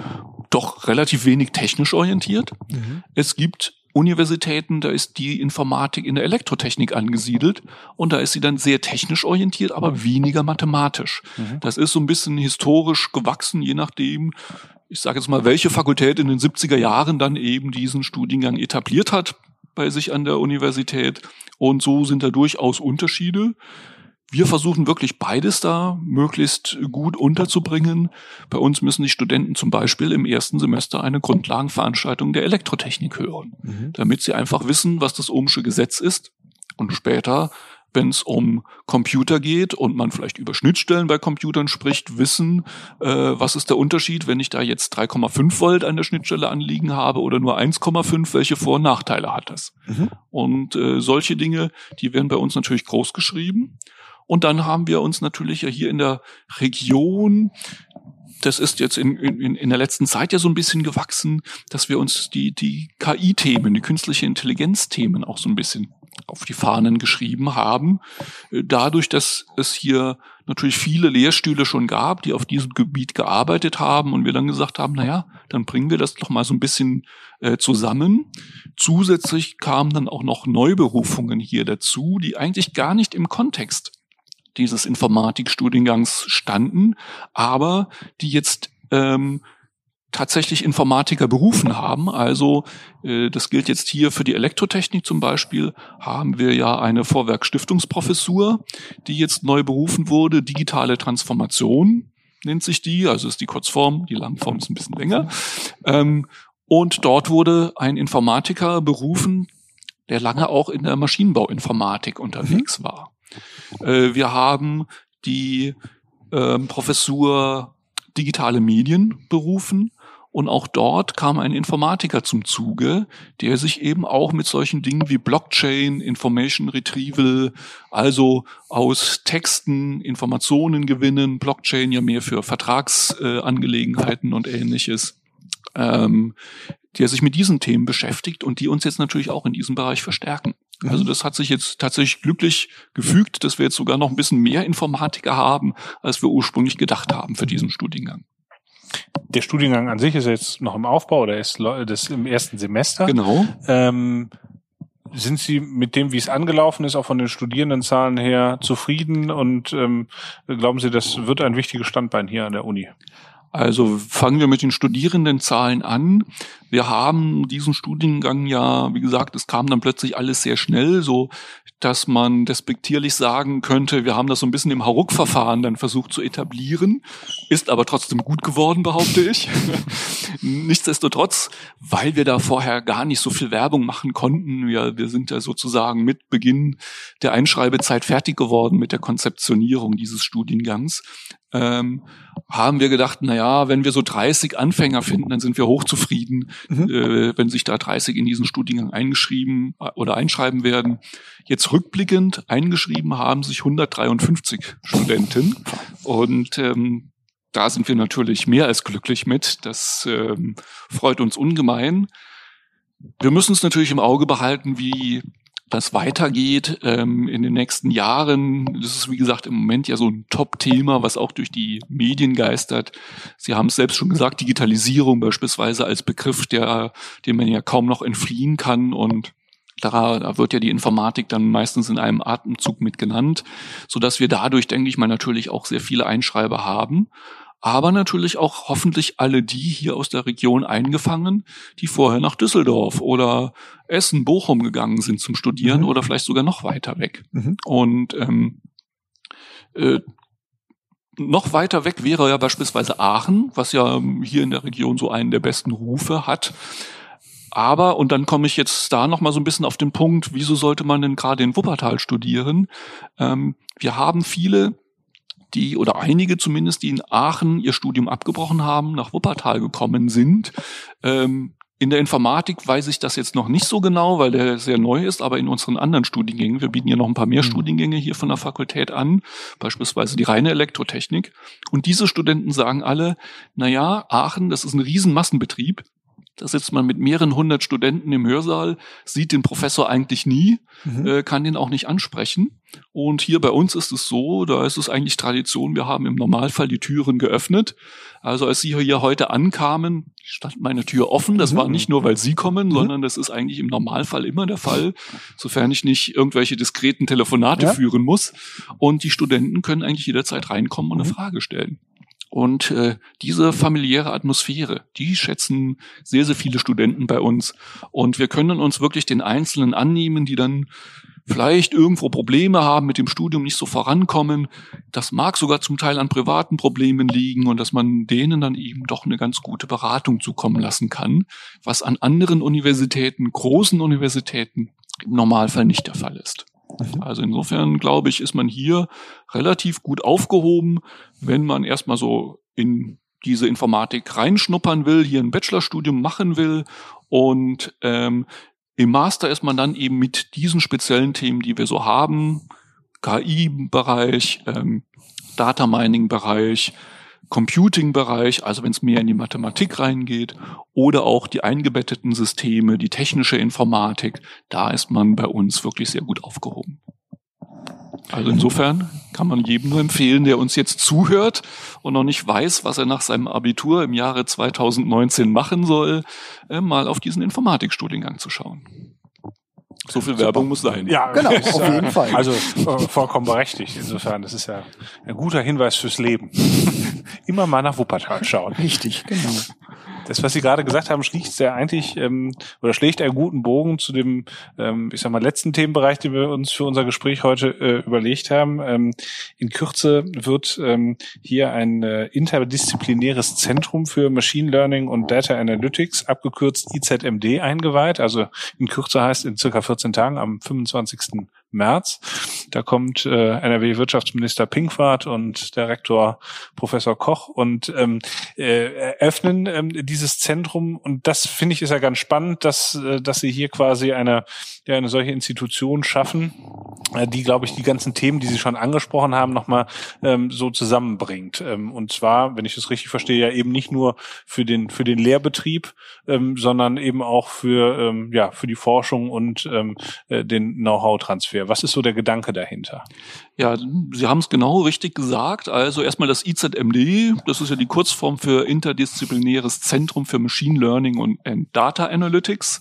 doch relativ wenig technisch orientiert. Mhm. Es gibt Universitäten, da ist die Informatik in der Elektrotechnik angesiedelt und da ist sie dann sehr technisch orientiert, aber weniger mathematisch. Mhm. Das ist so ein bisschen historisch gewachsen, je nachdem, ich sage jetzt mal, welche Fakultät in den 70er Jahren dann eben diesen Studiengang etabliert hat bei sich an der Universität. Und so sind da durchaus Unterschiede. Wir versuchen wirklich beides da möglichst gut unterzubringen. Bei uns müssen die Studenten zum Beispiel im ersten Semester eine Grundlagenveranstaltung der Elektrotechnik hören, mhm. damit sie einfach wissen, was das Ohmsche Gesetz ist und später wenn es um Computer geht und man vielleicht über Schnittstellen bei Computern spricht, wissen, äh, was ist der Unterschied, wenn ich da jetzt 3,5 Volt an der Schnittstelle anliegen habe oder nur 1,5, welche Vor- und Nachteile hat das? Mhm. Und äh, solche Dinge, die werden bei uns natürlich groß geschrieben. Und dann haben wir uns natürlich ja hier in der Region das ist jetzt in, in, in der letzten Zeit ja so ein bisschen gewachsen, dass wir uns die, die KI-Themen, die künstliche Intelligenz-Themen auch so ein bisschen auf die Fahnen geschrieben haben. Äh, dadurch, dass es hier natürlich viele Lehrstühle schon gab, die auf diesem Gebiet gearbeitet haben und wir dann gesagt haben, na ja, dann bringen wir das doch mal so ein bisschen äh, zusammen. Zusätzlich kamen dann auch noch Neuberufungen hier dazu, die eigentlich gar nicht im Kontext dieses Informatikstudiengangs standen, aber die jetzt ähm, tatsächlich Informatiker berufen haben. Also äh, das gilt jetzt hier für die Elektrotechnik zum Beispiel, haben wir ja eine Vorwerkstiftungsprofessur, die jetzt neu berufen wurde, digitale Transformation nennt sich die, also ist die Kurzform, die Langform ist ein bisschen länger. Ähm, und dort wurde ein Informatiker berufen, der lange auch in der Maschinenbauinformatik unterwegs mhm. war. Äh, wir haben die äh, Professur digitale Medien berufen. Und auch dort kam ein Informatiker zum Zuge, der sich eben auch mit solchen Dingen wie Blockchain, Information Retrieval, also aus Texten Informationen gewinnen, Blockchain ja mehr für Vertragsangelegenheiten äh, und ähnliches, ähm, der sich mit diesen Themen beschäftigt und die uns jetzt natürlich auch in diesem Bereich verstärken. Mhm. Also das hat sich jetzt tatsächlich glücklich gefügt, dass wir jetzt sogar noch ein bisschen mehr Informatiker haben, als wir ursprünglich gedacht haben für diesen Studiengang. Der Studiengang an sich ist jetzt noch im Aufbau oder ist das im ersten Semester. Genau. Ähm, sind Sie mit dem, wie es angelaufen ist, auch von den Studierendenzahlen her zufrieden und ähm, glauben Sie, das wird ein wichtiges Standbein hier an der Uni? Also fangen wir mit den Studierendenzahlen an. Wir haben diesen Studiengang ja, wie gesagt, es kam dann plötzlich alles sehr schnell, so dass man despektierlich sagen könnte, wir haben das so ein bisschen im Hauruck-Verfahren dann versucht zu etablieren, ist aber trotzdem gut geworden, behaupte ich. Nichtsdestotrotz, weil wir da vorher gar nicht so viel Werbung machen konnten, wir, wir sind ja sozusagen mit Beginn der Einschreibezeit fertig geworden mit der Konzeptionierung dieses Studiengangs, ähm, haben wir gedacht, na ja, wenn wir so 30 Anfänger finden, dann sind wir hochzufrieden, mhm. äh, wenn sich da 30 in diesen Studiengang eingeschrieben äh, oder einschreiben werden. Jetzt rückblickend eingeschrieben haben sich 153 Studenten und ähm, da sind wir natürlich mehr als glücklich mit. Das ähm, freut uns ungemein. Wir müssen es natürlich im Auge behalten, wie das weitergeht ähm, in den nächsten Jahren. Das ist, wie gesagt, im Moment ja so ein Top-Thema, was auch durch die Medien geistert. Sie haben es selbst schon gesagt, Digitalisierung beispielsweise als Begriff, der, dem man ja kaum noch entfliehen kann und da, da wird ja die Informatik dann meistens in einem Atemzug mit genannt, so dass wir dadurch, denke ich mal, natürlich auch sehr viele Einschreiber haben aber natürlich auch hoffentlich alle die hier aus der Region eingefangen, die vorher nach Düsseldorf oder Essen, Bochum gegangen sind zum Studieren mhm. oder vielleicht sogar noch weiter weg. Mhm. Und ähm, äh, noch weiter weg wäre ja beispielsweise Aachen, was ja hier in der Region so einen der besten Rufe hat. Aber, und dann komme ich jetzt da nochmal so ein bisschen auf den Punkt, wieso sollte man denn gerade in Wuppertal studieren? Ähm, wir haben viele die oder einige zumindest, die in Aachen ihr Studium abgebrochen haben, nach Wuppertal gekommen sind. Ähm, in der Informatik weiß ich das jetzt noch nicht so genau, weil der sehr neu ist, aber in unseren anderen Studiengängen, wir bieten ja noch ein paar mehr mhm. Studiengänge hier von der Fakultät an, beispielsweise die reine Elektrotechnik. Und diese Studenten sagen alle, na ja, Aachen, das ist ein Riesenmassenbetrieb. Da sitzt man mit mehreren hundert Studenten im Hörsaal, sieht den Professor eigentlich nie, mhm. äh, kann den auch nicht ansprechen. Und hier bei uns ist es so, da ist es eigentlich Tradition, wir haben im Normalfall die Türen geöffnet. Also als Sie hier heute ankamen, stand meine Tür offen. Das mhm. war nicht nur, weil Sie kommen, mhm. sondern das ist eigentlich im Normalfall immer der Fall, sofern ich nicht irgendwelche diskreten Telefonate ja. führen muss. Und die Studenten können eigentlich jederzeit reinkommen und eine mhm. Frage stellen. Und äh, diese familiäre Atmosphäre, die schätzen sehr, sehr viele Studenten bei uns. Und wir können uns wirklich den Einzelnen annehmen, die dann vielleicht irgendwo Probleme haben mit dem Studium, nicht so vorankommen. Das mag sogar zum Teil an privaten Problemen liegen und dass man denen dann eben doch eine ganz gute Beratung zukommen lassen kann, was an anderen Universitäten, großen Universitäten im Normalfall nicht der Fall ist. Mhm. Also insofern glaube ich, ist man hier relativ gut aufgehoben, wenn man erstmal so in diese Informatik reinschnuppern will, hier ein Bachelorstudium machen will und ähm, im Master ist man dann eben mit diesen speziellen Themen, die wir so haben, KI-Bereich, ähm, Data Mining-Bereich, Computing-Bereich, also wenn es mehr in die Mathematik reingeht, oder auch die eingebetteten Systeme, die technische Informatik, da ist man bei uns wirklich sehr gut aufgehoben. Also insofern kann man jedem nur empfehlen, der uns jetzt zuhört und noch nicht weiß, was er nach seinem Abitur im Jahre 2019 machen soll, äh, mal auf diesen Informatikstudiengang zu schauen. So viel Werbung muss sein. Ja, genau, auf jeden Fall. Also äh, vollkommen berechtigt. Insofern, das ist ja ein guter Hinweis fürs Leben. Immer mal nach Wuppertal schauen. Richtig, genau. Das, was Sie gerade gesagt haben, schließt ja eigentlich ähm, oder schlägt einen guten Bogen zu dem, ähm, ich sag mal, letzten Themenbereich, den wir uns für unser Gespräch heute äh, überlegt haben. Ähm, in Kürze wird ähm, hier ein äh, interdisziplinäres Zentrum für Machine Learning und Data Analytics, abgekürzt IZMD, eingeweiht. Also in Kürze heißt in circa 14 Tagen am 25. März. Da kommt äh, NRW-Wirtschaftsminister Pinkwart und der Rektor Professor Koch und ähm, äh, eröffnen ähm, dieses Zentrum. Und das finde ich ist ja ganz spannend, dass, äh, dass sie hier quasi eine, ja, eine solche Institution schaffen, äh, die, glaube ich, die ganzen Themen, die Sie schon angesprochen haben, nochmal ähm, so zusammenbringt. Ähm, und zwar, wenn ich das richtig verstehe, ja eben nicht nur für den, für den Lehrbetrieb, ähm, sondern eben auch für, ähm, ja, für die Forschung und ähm, äh, den Know-how-Transfer. Software? Was ist so der Gedanke dahinter? Ja, Sie haben es genau richtig gesagt. Also erstmal das IZMD, das ist ja die Kurzform für Interdisziplinäres Zentrum für Machine Learning und Data Analytics.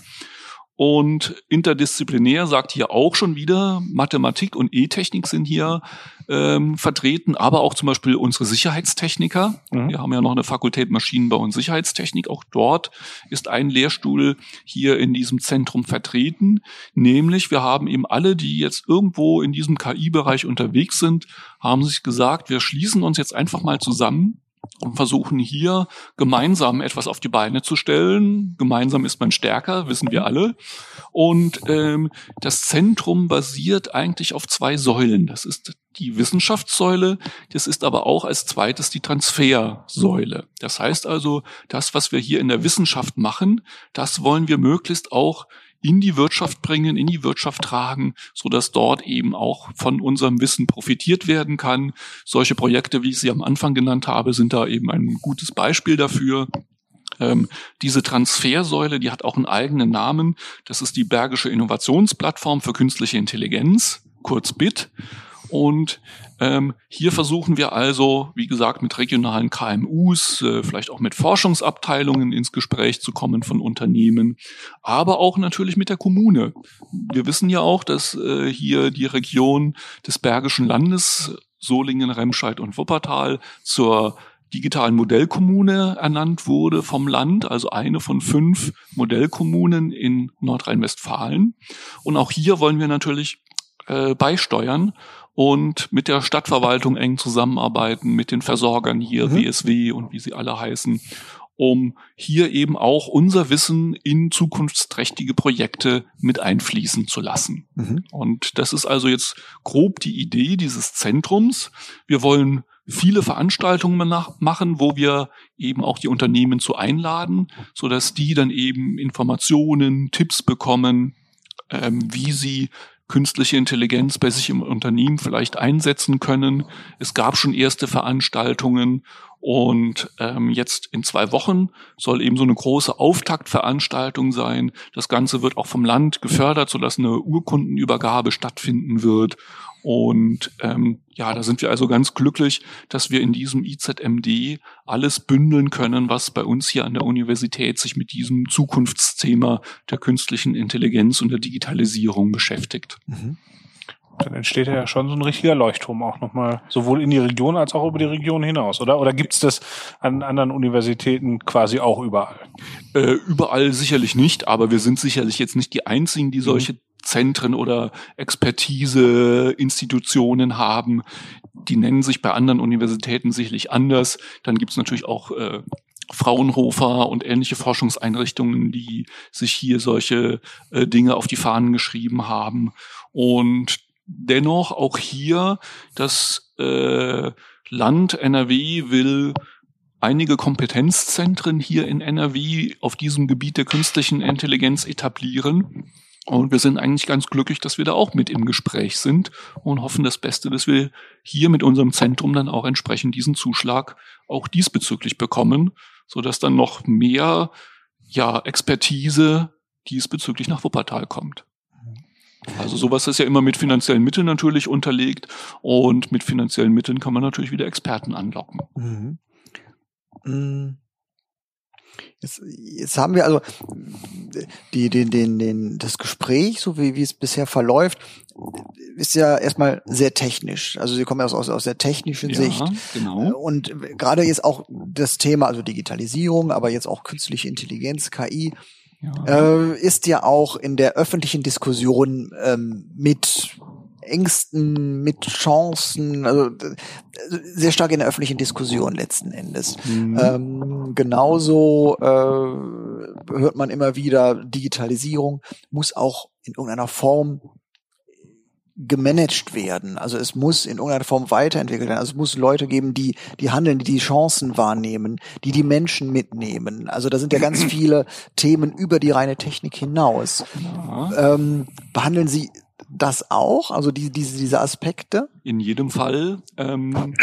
Und interdisziplinär sagt hier auch schon wieder, Mathematik und E-Technik sind hier ähm, vertreten, aber auch zum Beispiel unsere Sicherheitstechniker. Mhm. Wir haben ja noch eine Fakultät Maschinenbau und Sicherheitstechnik. Auch dort ist ein Lehrstuhl hier in diesem Zentrum vertreten. Nämlich, wir haben eben alle, die jetzt irgendwo in diesem KI-Bereich unterwegs sind, haben sich gesagt, wir schließen uns jetzt einfach mal zusammen und versuchen hier gemeinsam etwas auf die Beine zu stellen. Gemeinsam ist man stärker, wissen wir alle. Und ähm, das Zentrum basiert eigentlich auf zwei Säulen. Das ist die Wissenschaftssäule, das ist aber auch als zweites die Transfersäule. Das heißt also, das, was wir hier in der Wissenschaft machen, das wollen wir möglichst auch in die Wirtschaft bringen, in die Wirtschaft tragen, so dass dort eben auch von unserem Wissen profitiert werden kann. Solche Projekte, wie ich sie am Anfang genannt habe, sind da eben ein gutes Beispiel dafür. Ähm, diese Transfersäule, die hat auch einen eigenen Namen. Das ist die Bergische Innovationsplattform für künstliche Intelligenz, kurz BIT. Und ähm, hier versuchen wir also, wie gesagt, mit regionalen KMUs, äh, vielleicht auch mit Forschungsabteilungen ins Gespräch zu kommen von Unternehmen, aber auch natürlich mit der Kommune. Wir wissen ja auch, dass äh, hier die Region des Bergischen Landes, Solingen, Remscheid und Wuppertal zur digitalen Modellkommune ernannt wurde vom Land, also eine von fünf Modellkommunen in Nordrhein-Westfalen. Und auch hier wollen wir natürlich äh, beisteuern und mit der Stadtverwaltung eng zusammenarbeiten, mit den Versorgern hier, mhm. WSW und wie sie alle heißen, um hier eben auch unser Wissen in zukunftsträchtige Projekte mit einfließen zu lassen. Mhm. Und das ist also jetzt grob die Idee dieses Zentrums. Wir wollen viele Veranstaltungen machen, wo wir eben auch die Unternehmen zu einladen, so dass die dann eben Informationen, Tipps bekommen, ähm, wie sie künstliche Intelligenz bei sich im Unternehmen vielleicht einsetzen können. Es gab schon erste Veranstaltungen und ähm, jetzt in zwei Wochen soll eben so eine große Auftaktveranstaltung sein. Das Ganze wird auch vom Land gefördert, sodass eine Urkundenübergabe stattfinden wird. Und ähm, ja, da sind wir also ganz glücklich, dass wir in diesem IZMD alles bündeln können, was bei uns hier an der Universität sich mit diesem Zukunftsthema der künstlichen Intelligenz und der Digitalisierung beschäftigt. Mhm. Dann entsteht ja schon so ein richtiger Leuchtturm auch nochmal, sowohl in die Region als auch über die Region hinaus, oder? Oder gibt es das an anderen Universitäten quasi auch überall? Äh, überall sicherlich nicht, aber wir sind sicherlich jetzt nicht die einzigen, die mhm. Zentren oder Expertise-Institutionen haben. Die nennen sich bei anderen Universitäten sicherlich anders. Dann gibt es natürlich auch äh, Fraunhofer und ähnliche Forschungseinrichtungen, die sich hier solche äh, Dinge auf die Fahnen geschrieben haben. Und dennoch auch hier das äh, Land NRW will einige Kompetenzzentren hier in NRW auf diesem Gebiet der künstlichen Intelligenz etablieren. Und wir sind eigentlich ganz glücklich, dass wir da auch mit im Gespräch sind und hoffen das Beste, dass wir hier mit unserem Zentrum dann auch entsprechend diesen Zuschlag auch diesbezüglich bekommen, so dass dann noch mehr ja, Expertise diesbezüglich nach Wuppertal kommt. Also sowas ist ja immer mit finanziellen Mitteln natürlich unterlegt und mit finanziellen Mitteln kann man natürlich wieder Experten anlocken. Mhm. mhm. Jetzt, jetzt haben wir also die, den, den, den, das Gespräch, so wie, wie es bisher verläuft, ist ja erstmal sehr technisch. Also Sie kommen aus, aus, aus der technischen ja, Sicht. Genau. Und gerade jetzt auch das Thema, also Digitalisierung, aber jetzt auch künstliche Intelligenz, KI, ja. Äh, ist ja auch in der öffentlichen Diskussion ähm, mit Ängsten, mit Chancen, also sehr stark in der öffentlichen Diskussion letzten Endes. Mhm. Ähm, genauso äh, hört man immer wieder, Digitalisierung muss auch in irgendeiner Form gemanagt werden. Also es muss in irgendeiner Form weiterentwickelt werden. Also es muss Leute geben, die, die handeln, die die Chancen wahrnehmen, die die Menschen mitnehmen. Also da sind ja ganz viele Themen über die reine Technik hinaus. Ja. Ähm, behandeln Sie das auch? Also die, diese, diese Aspekte? In jedem Fall. Ähm,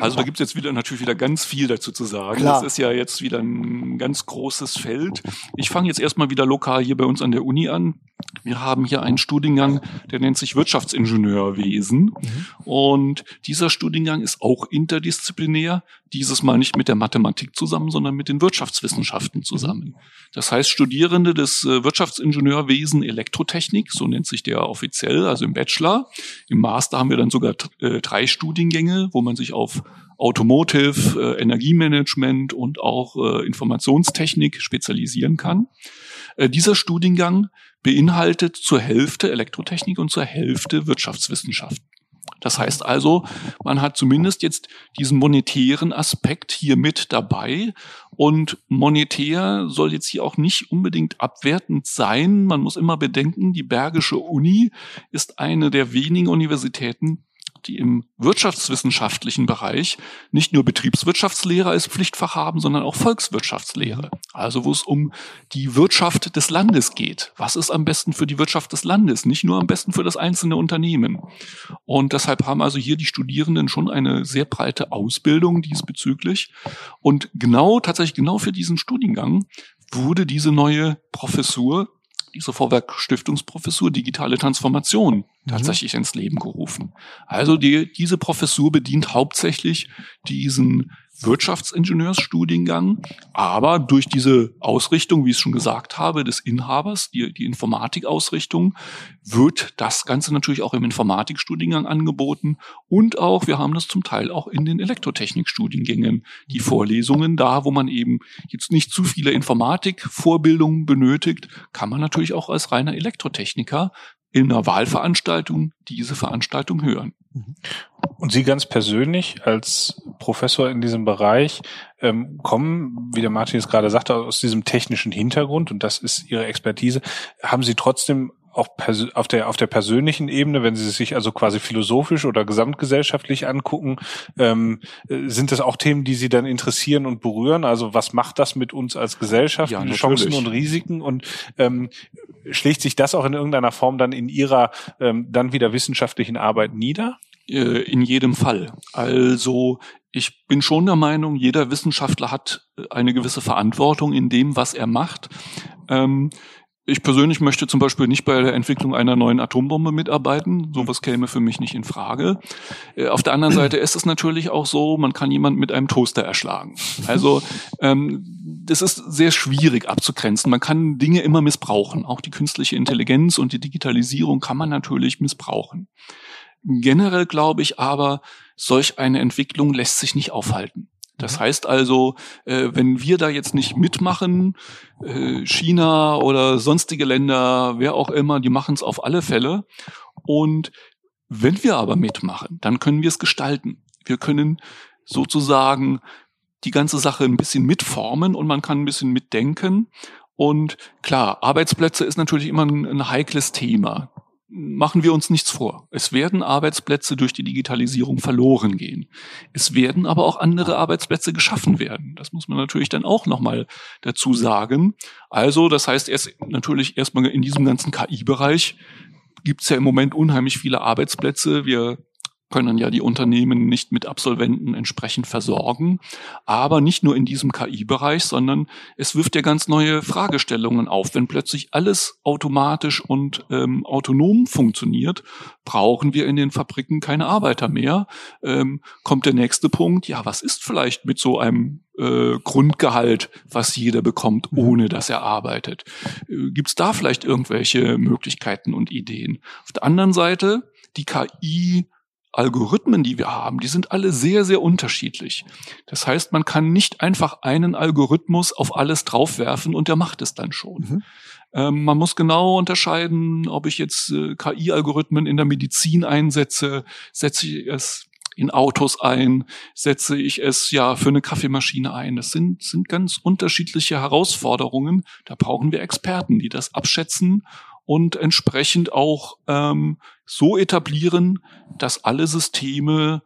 also da gibt's jetzt wieder natürlich wieder ganz viel dazu zu sagen. Klar. Das ist ja jetzt wieder ein ganz großes Feld. Ich fange jetzt erstmal wieder lokal hier bei uns an der Uni an. Wir haben hier einen Studiengang, der nennt sich Wirtschaftsingenieurwesen. Mhm. Und dieser Studiengang ist auch interdisziplinär, dieses Mal nicht mit der Mathematik zusammen, sondern mit den Wirtschaftswissenschaften zusammen. Das heißt, Studierende des äh, Wirtschaftsingenieurwesen Elektrotechnik, so nennt sich der offiziell, also im Bachelor. Im Master haben wir dann sogar äh, drei Studiengänge, wo man sich auf Automotive, äh, Energiemanagement und auch Informationstechnik spezialisieren kann. Dieser Studiengang beinhaltet zur Hälfte Elektrotechnik und zur Hälfte Wirtschaftswissenschaften. Das heißt also, man hat zumindest jetzt diesen monetären Aspekt hier mit dabei. Und monetär soll jetzt hier auch nicht unbedingt abwertend sein. Man muss immer bedenken, die Bergische Uni ist eine der wenigen Universitäten, die im wirtschaftswissenschaftlichen Bereich nicht nur Betriebswirtschaftslehre als Pflichtfach haben, sondern auch Volkswirtschaftslehre. Also wo es um die Wirtschaft des Landes geht. Was ist am besten für die Wirtschaft des Landes, nicht nur am besten für das einzelne Unternehmen. Und deshalb haben also hier die Studierenden schon eine sehr breite Ausbildung diesbezüglich. Und genau, tatsächlich genau für diesen Studiengang wurde diese neue Professur diese Vorwerk-Stiftungsprofessur Digitale Transformation mhm. tatsächlich ins Leben gerufen. Also die, diese Professur bedient hauptsächlich diesen Wirtschaftsingenieursstudiengang, aber durch diese Ausrichtung, wie ich es schon gesagt habe, des Inhabers, die, die Informatikausrichtung, wird das Ganze natürlich auch im Informatikstudiengang angeboten und auch, wir haben das zum Teil auch in den Elektrotechnikstudiengängen, die Vorlesungen da, wo man eben jetzt nicht zu viele Informatikvorbildungen benötigt, kann man natürlich auch als reiner Elektrotechniker in einer Wahlveranstaltung diese Veranstaltung hören. Und Sie ganz persönlich als Professor in diesem Bereich ähm, kommen, wie der Martin es gerade sagte, aus diesem technischen Hintergrund und das ist Ihre Expertise. Haben Sie trotzdem auch auf der auf der persönlichen Ebene, wenn Sie sich also quasi philosophisch oder gesamtgesellschaftlich angucken, ähm, äh, sind das auch Themen, die Sie dann interessieren und berühren? Also was macht das mit uns als Gesellschaft, ja, Chancen und Risiken und ähm, schlägt sich das auch in irgendeiner Form dann in Ihrer ähm, dann wieder wissenschaftlichen Arbeit nieder? Äh, in jedem Fall. Also ich bin schon der Meinung, jeder Wissenschaftler hat äh, eine gewisse Verantwortung in dem, was er macht. Ähm, ich persönlich möchte zum Beispiel nicht bei der Entwicklung einer neuen Atombombe mitarbeiten. Sowas käme für mich nicht in Frage. Äh, auf der anderen Seite ist es natürlich auch so, man kann jemanden mit einem Toaster erschlagen. Also ähm, das ist sehr schwierig abzugrenzen. Man kann Dinge immer missbrauchen. Auch die künstliche Intelligenz und die Digitalisierung kann man natürlich missbrauchen. Generell glaube ich aber, solch eine Entwicklung lässt sich nicht aufhalten. Das heißt also, äh, wenn wir da jetzt nicht mitmachen, äh, China oder sonstige Länder, wer auch immer, die machen es auf alle Fälle. Und wenn wir aber mitmachen, dann können wir es gestalten. Wir können sozusagen die ganze Sache ein bisschen mitformen und man kann ein bisschen mitdenken. Und klar, Arbeitsplätze ist natürlich immer ein, ein heikles Thema machen wir uns nichts vor. Es werden Arbeitsplätze durch die Digitalisierung verloren gehen. Es werden aber auch andere Arbeitsplätze geschaffen werden. Das muss man natürlich dann auch nochmal dazu sagen. Also, das heißt erst natürlich erstmal in diesem ganzen KI-Bereich gibt es ja im Moment unheimlich viele Arbeitsplätze. Wir können ja die Unternehmen nicht mit Absolventen entsprechend versorgen. Aber nicht nur in diesem KI-Bereich, sondern es wirft ja ganz neue Fragestellungen auf. Wenn plötzlich alles automatisch und ähm, autonom funktioniert, brauchen wir in den Fabriken keine Arbeiter mehr. Ähm, kommt der nächste Punkt, ja, was ist vielleicht mit so einem äh, Grundgehalt, was jeder bekommt, mhm. ohne dass er arbeitet? Äh, Gibt es da vielleicht irgendwelche Möglichkeiten und Ideen? Auf der anderen Seite, die KI Algorithmen, die wir haben, die sind alle sehr, sehr unterschiedlich. Das heißt, man kann nicht einfach einen Algorithmus auf alles draufwerfen und der macht es dann schon. Mhm. Ähm, man muss genau unterscheiden, ob ich jetzt äh, KI-Algorithmen in der Medizin einsetze, setze ich es in Autos ein, setze ich es ja für eine Kaffeemaschine ein. Das sind, sind ganz unterschiedliche Herausforderungen. Da brauchen wir Experten, die das abschätzen und entsprechend auch ähm, so etablieren, dass alle Systeme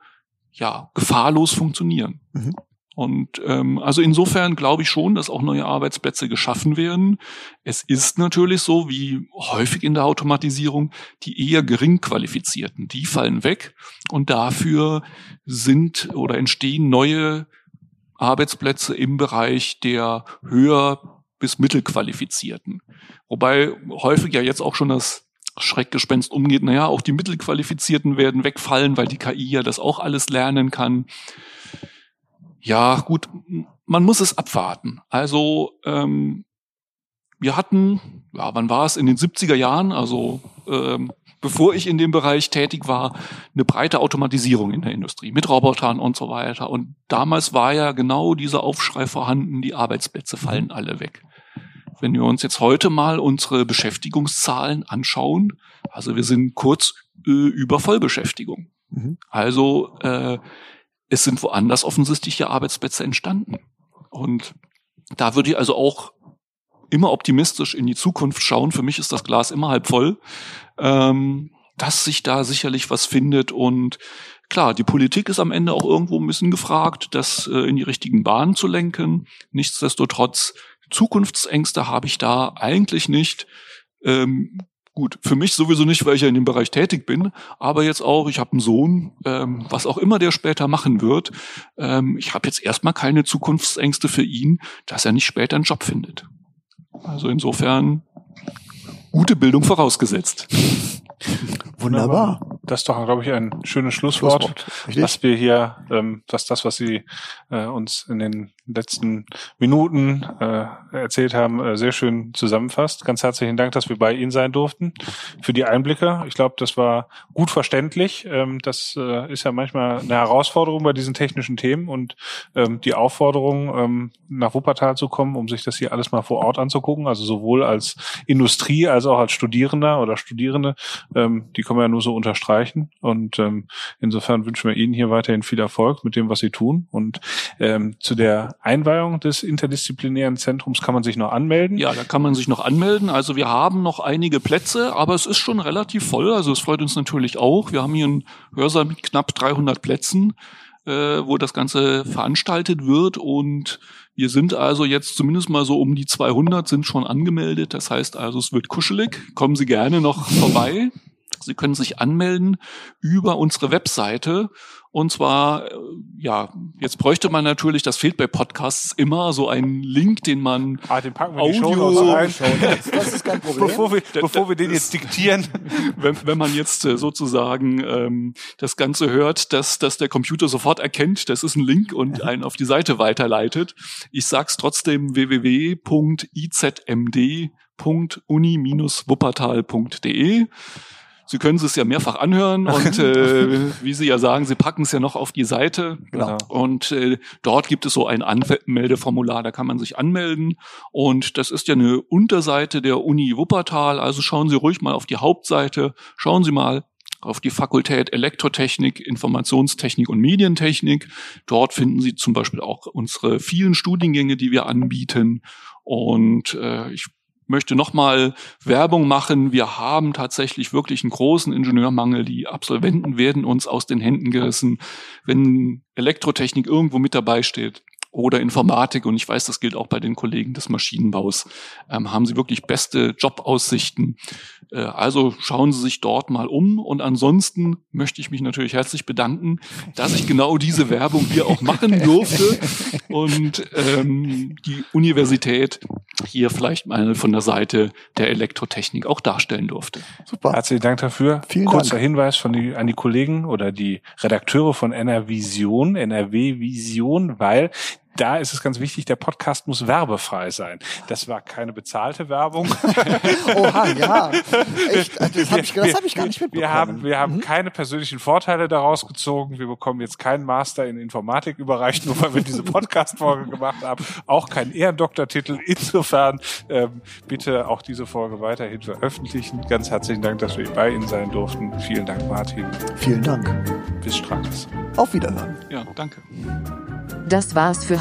ja gefahrlos funktionieren. Mhm. Und ähm, also insofern glaube ich schon, dass auch neue Arbeitsplätze geschaffen werden. Es ist natürlich so, wie häufig in der Automatisierung, die eher gering qualifizierten, die fallen weg und dafür sind oder entstehen neue Arbeitsplätze im Bereich der höher bis mittelqualifizierten. Wobei häufig ja jetzt auch schon das Schreckgespenst umgeht, naja, auch die Mittelqualifizierten werden wegfallen, weil die KI ja das auch alles lernen kann. Ja, gut, man muss es abwarten. Also ähm, wir hatten, ja, wann war es? In den 70er Jahren, also ähm, bevor ich in dem Bereich tätig war, eine breite Automatisierung in der Industrie mit Robotern und so weiter. Und damals war ja genau dieser Aufschrei vorhanden, die Arbeitsplätze fallen alle weg. Wenn wir uns jetzt heute mal unsere Beschäftigungszahlen anschauen, also wir sind kurz äh, über Vollbeschäftigung. Mhm. Also äh, es sind woanders offensichtliche Arbeitsplätze entstanden. Und da würde ich also auch immer optimistisch in die Zukunft schauen. Für mich ist das Glas immer halb voll, ähm, dass sich da sicherlich was findet. Und klar, die Politik ist am Ende auch irgendwo ein bisschen gefragt, das äh, in die richtigen Bahnen zu lenken. Nichtsdestotrotz Zukunftsängste habe ich da eigentlich nicht. Ähm, gut, für mich sowieso nicht, weil ich ja in dem Bereich tätig bin, aber jetzt auch, ich habe einen Sohn, ähm, was auch immer der später machen wird. Ähm, ich habe jetzt erstmal keine Zukunftsängste für ihn, dass er nicht später einen Job findet. Also insofern gute Bildung vorausgesetzt. Wunderbar. Das ist doch, glaube ich, ein schönes Schlusswort, Schlusswort dass wir hier, ähm, dass das, was Sie äh, uns in den letzten Minuten äh, erzählt haben, äh, sehr schön zusammenfasst. Ganz herzlichen Dank, dass wir bei Ihnen sein durften für die Einblicke. Ich glaube, das war gut verständlich. Ähm, das äh, ist ja manchmal eine Herausforderung bei diesen technischen Themen und ähm, die Aufforderung, ähm, nach Wuppertal zu kommen, um sich das hier alles mal vor Ort anzugucken, also sowohl als Industrie als auch als Studierender oder Studierende, ähm, die können wir ja nur so unterstreichen. Und ähm, insofern wünschen wir Ihnen hier weiterhin viel Erfolg mit dem, was Sie tun. Und ähm, zu der Einweihung des interdisziplinären Zentrums kann man sich noch anmelden? Ja, da kann man sich noch anmelden. Also wir haben noch einige Plätze, aber es ist schon relativ voll. Also es freut uns natürlich auch. Wir haben hier einen Hörsaal mit knapp 300 Plätzen, äh, wo das Ganze veranstaltet wird und wir sind also jetzt zumindest mal so um die 200 sind schon angemeldet. Das heißt also, es wird kuschelig. Kommen Sie gerne noch vorbei. Sie können sich anmelden über unsere Webseite. Und zwar, äh, ja, jetzt bräuchte man natürlich, das fehlt bei Podcasts immer, so einen Link, den man ah, den packen wir Audio, rein. Das ist kein Problem. Bevor wir, bevor wir den jetzt diktieren. Wenn, wenn man jetzt äh, sozusagen ähm, das Ganze hört, dass, dass der Computer sofort erkennt, das ist ein Link und einen auf die Seite weiterleitet. Ich sag's trotzdem www.izmd.uni-wuppertal.de Sie können es ja mehrfach anhören und äh, wie Sie ja sagen, Sie packen es ja noch auf die Seite. Genau. Und äh, dort gibt es so ein Anmeldeformular, da kann man sich anmelden. Und das ist ja eine Unterseite der Uni Wuppertal. Also schauen Sie ruhig mal auf die Hauptseite, schauen Sie mal auf die Fakultät Elektrotechnik, Informationstechnik und Medientechnik. Dort finden Sie zum Beispiel auch unsere vielen Studiengänge, die wir anbieten. Und äh, ich möchte nochmal Werbung machen. Wir haben tatsächlich wirklich einen großen Ingenieurmangel. Die Absolventen werden uns aus den Händen gerissen, wenn Elektrotechnik irgendwo mit dabei steht oder Informatik, und ich weiß, das gilt auch bei den Kollegen des Maschinenbaus, ähm, haben sie wirklich beste Jobaussichten. Äh, also schauen Sie sich dort mal um. Und ansonsten möchte ich mich natürlich herzlich bedanken, dass ich genau diese Werbung hier auch machen durfte und ähm, die Universität hier vielleicht mal von der Seite der Elektrotechnik auch darstellen durfte. Super. Herzlichen Dank dafür. Vielen Kurzer Dank. Hinweis von die, an die Kollegen oder die Redakteure von NR Vision, NRW Vision, weil da ist es ganz wichtig, der Podcast muss werbefrei sein. Das war keine bezahlte Werbung. Oha, ja. Echt? Also Das habe ich, das hab ich gar nicht mitbekommen. Wir haben, wir Mhm. haben keine persönlichen Vorteile daraus gezogen. Wir bekommen jetzt keinen Master in Informatik überreicht, nur weil wir diese Podcast-Folge gemacht haben. Auch keinen Ehrendoktortitel. Insofern ähm, bitte auch diese Folge weiterhin veröffentlichen. Ganz herzlichen Dank, dass wir bei Ihnen sein durften. Vielen Dank, Martin. Vielen Dank. Bis Straßes. Auf Wiederhören. Ja, danke. Das war's für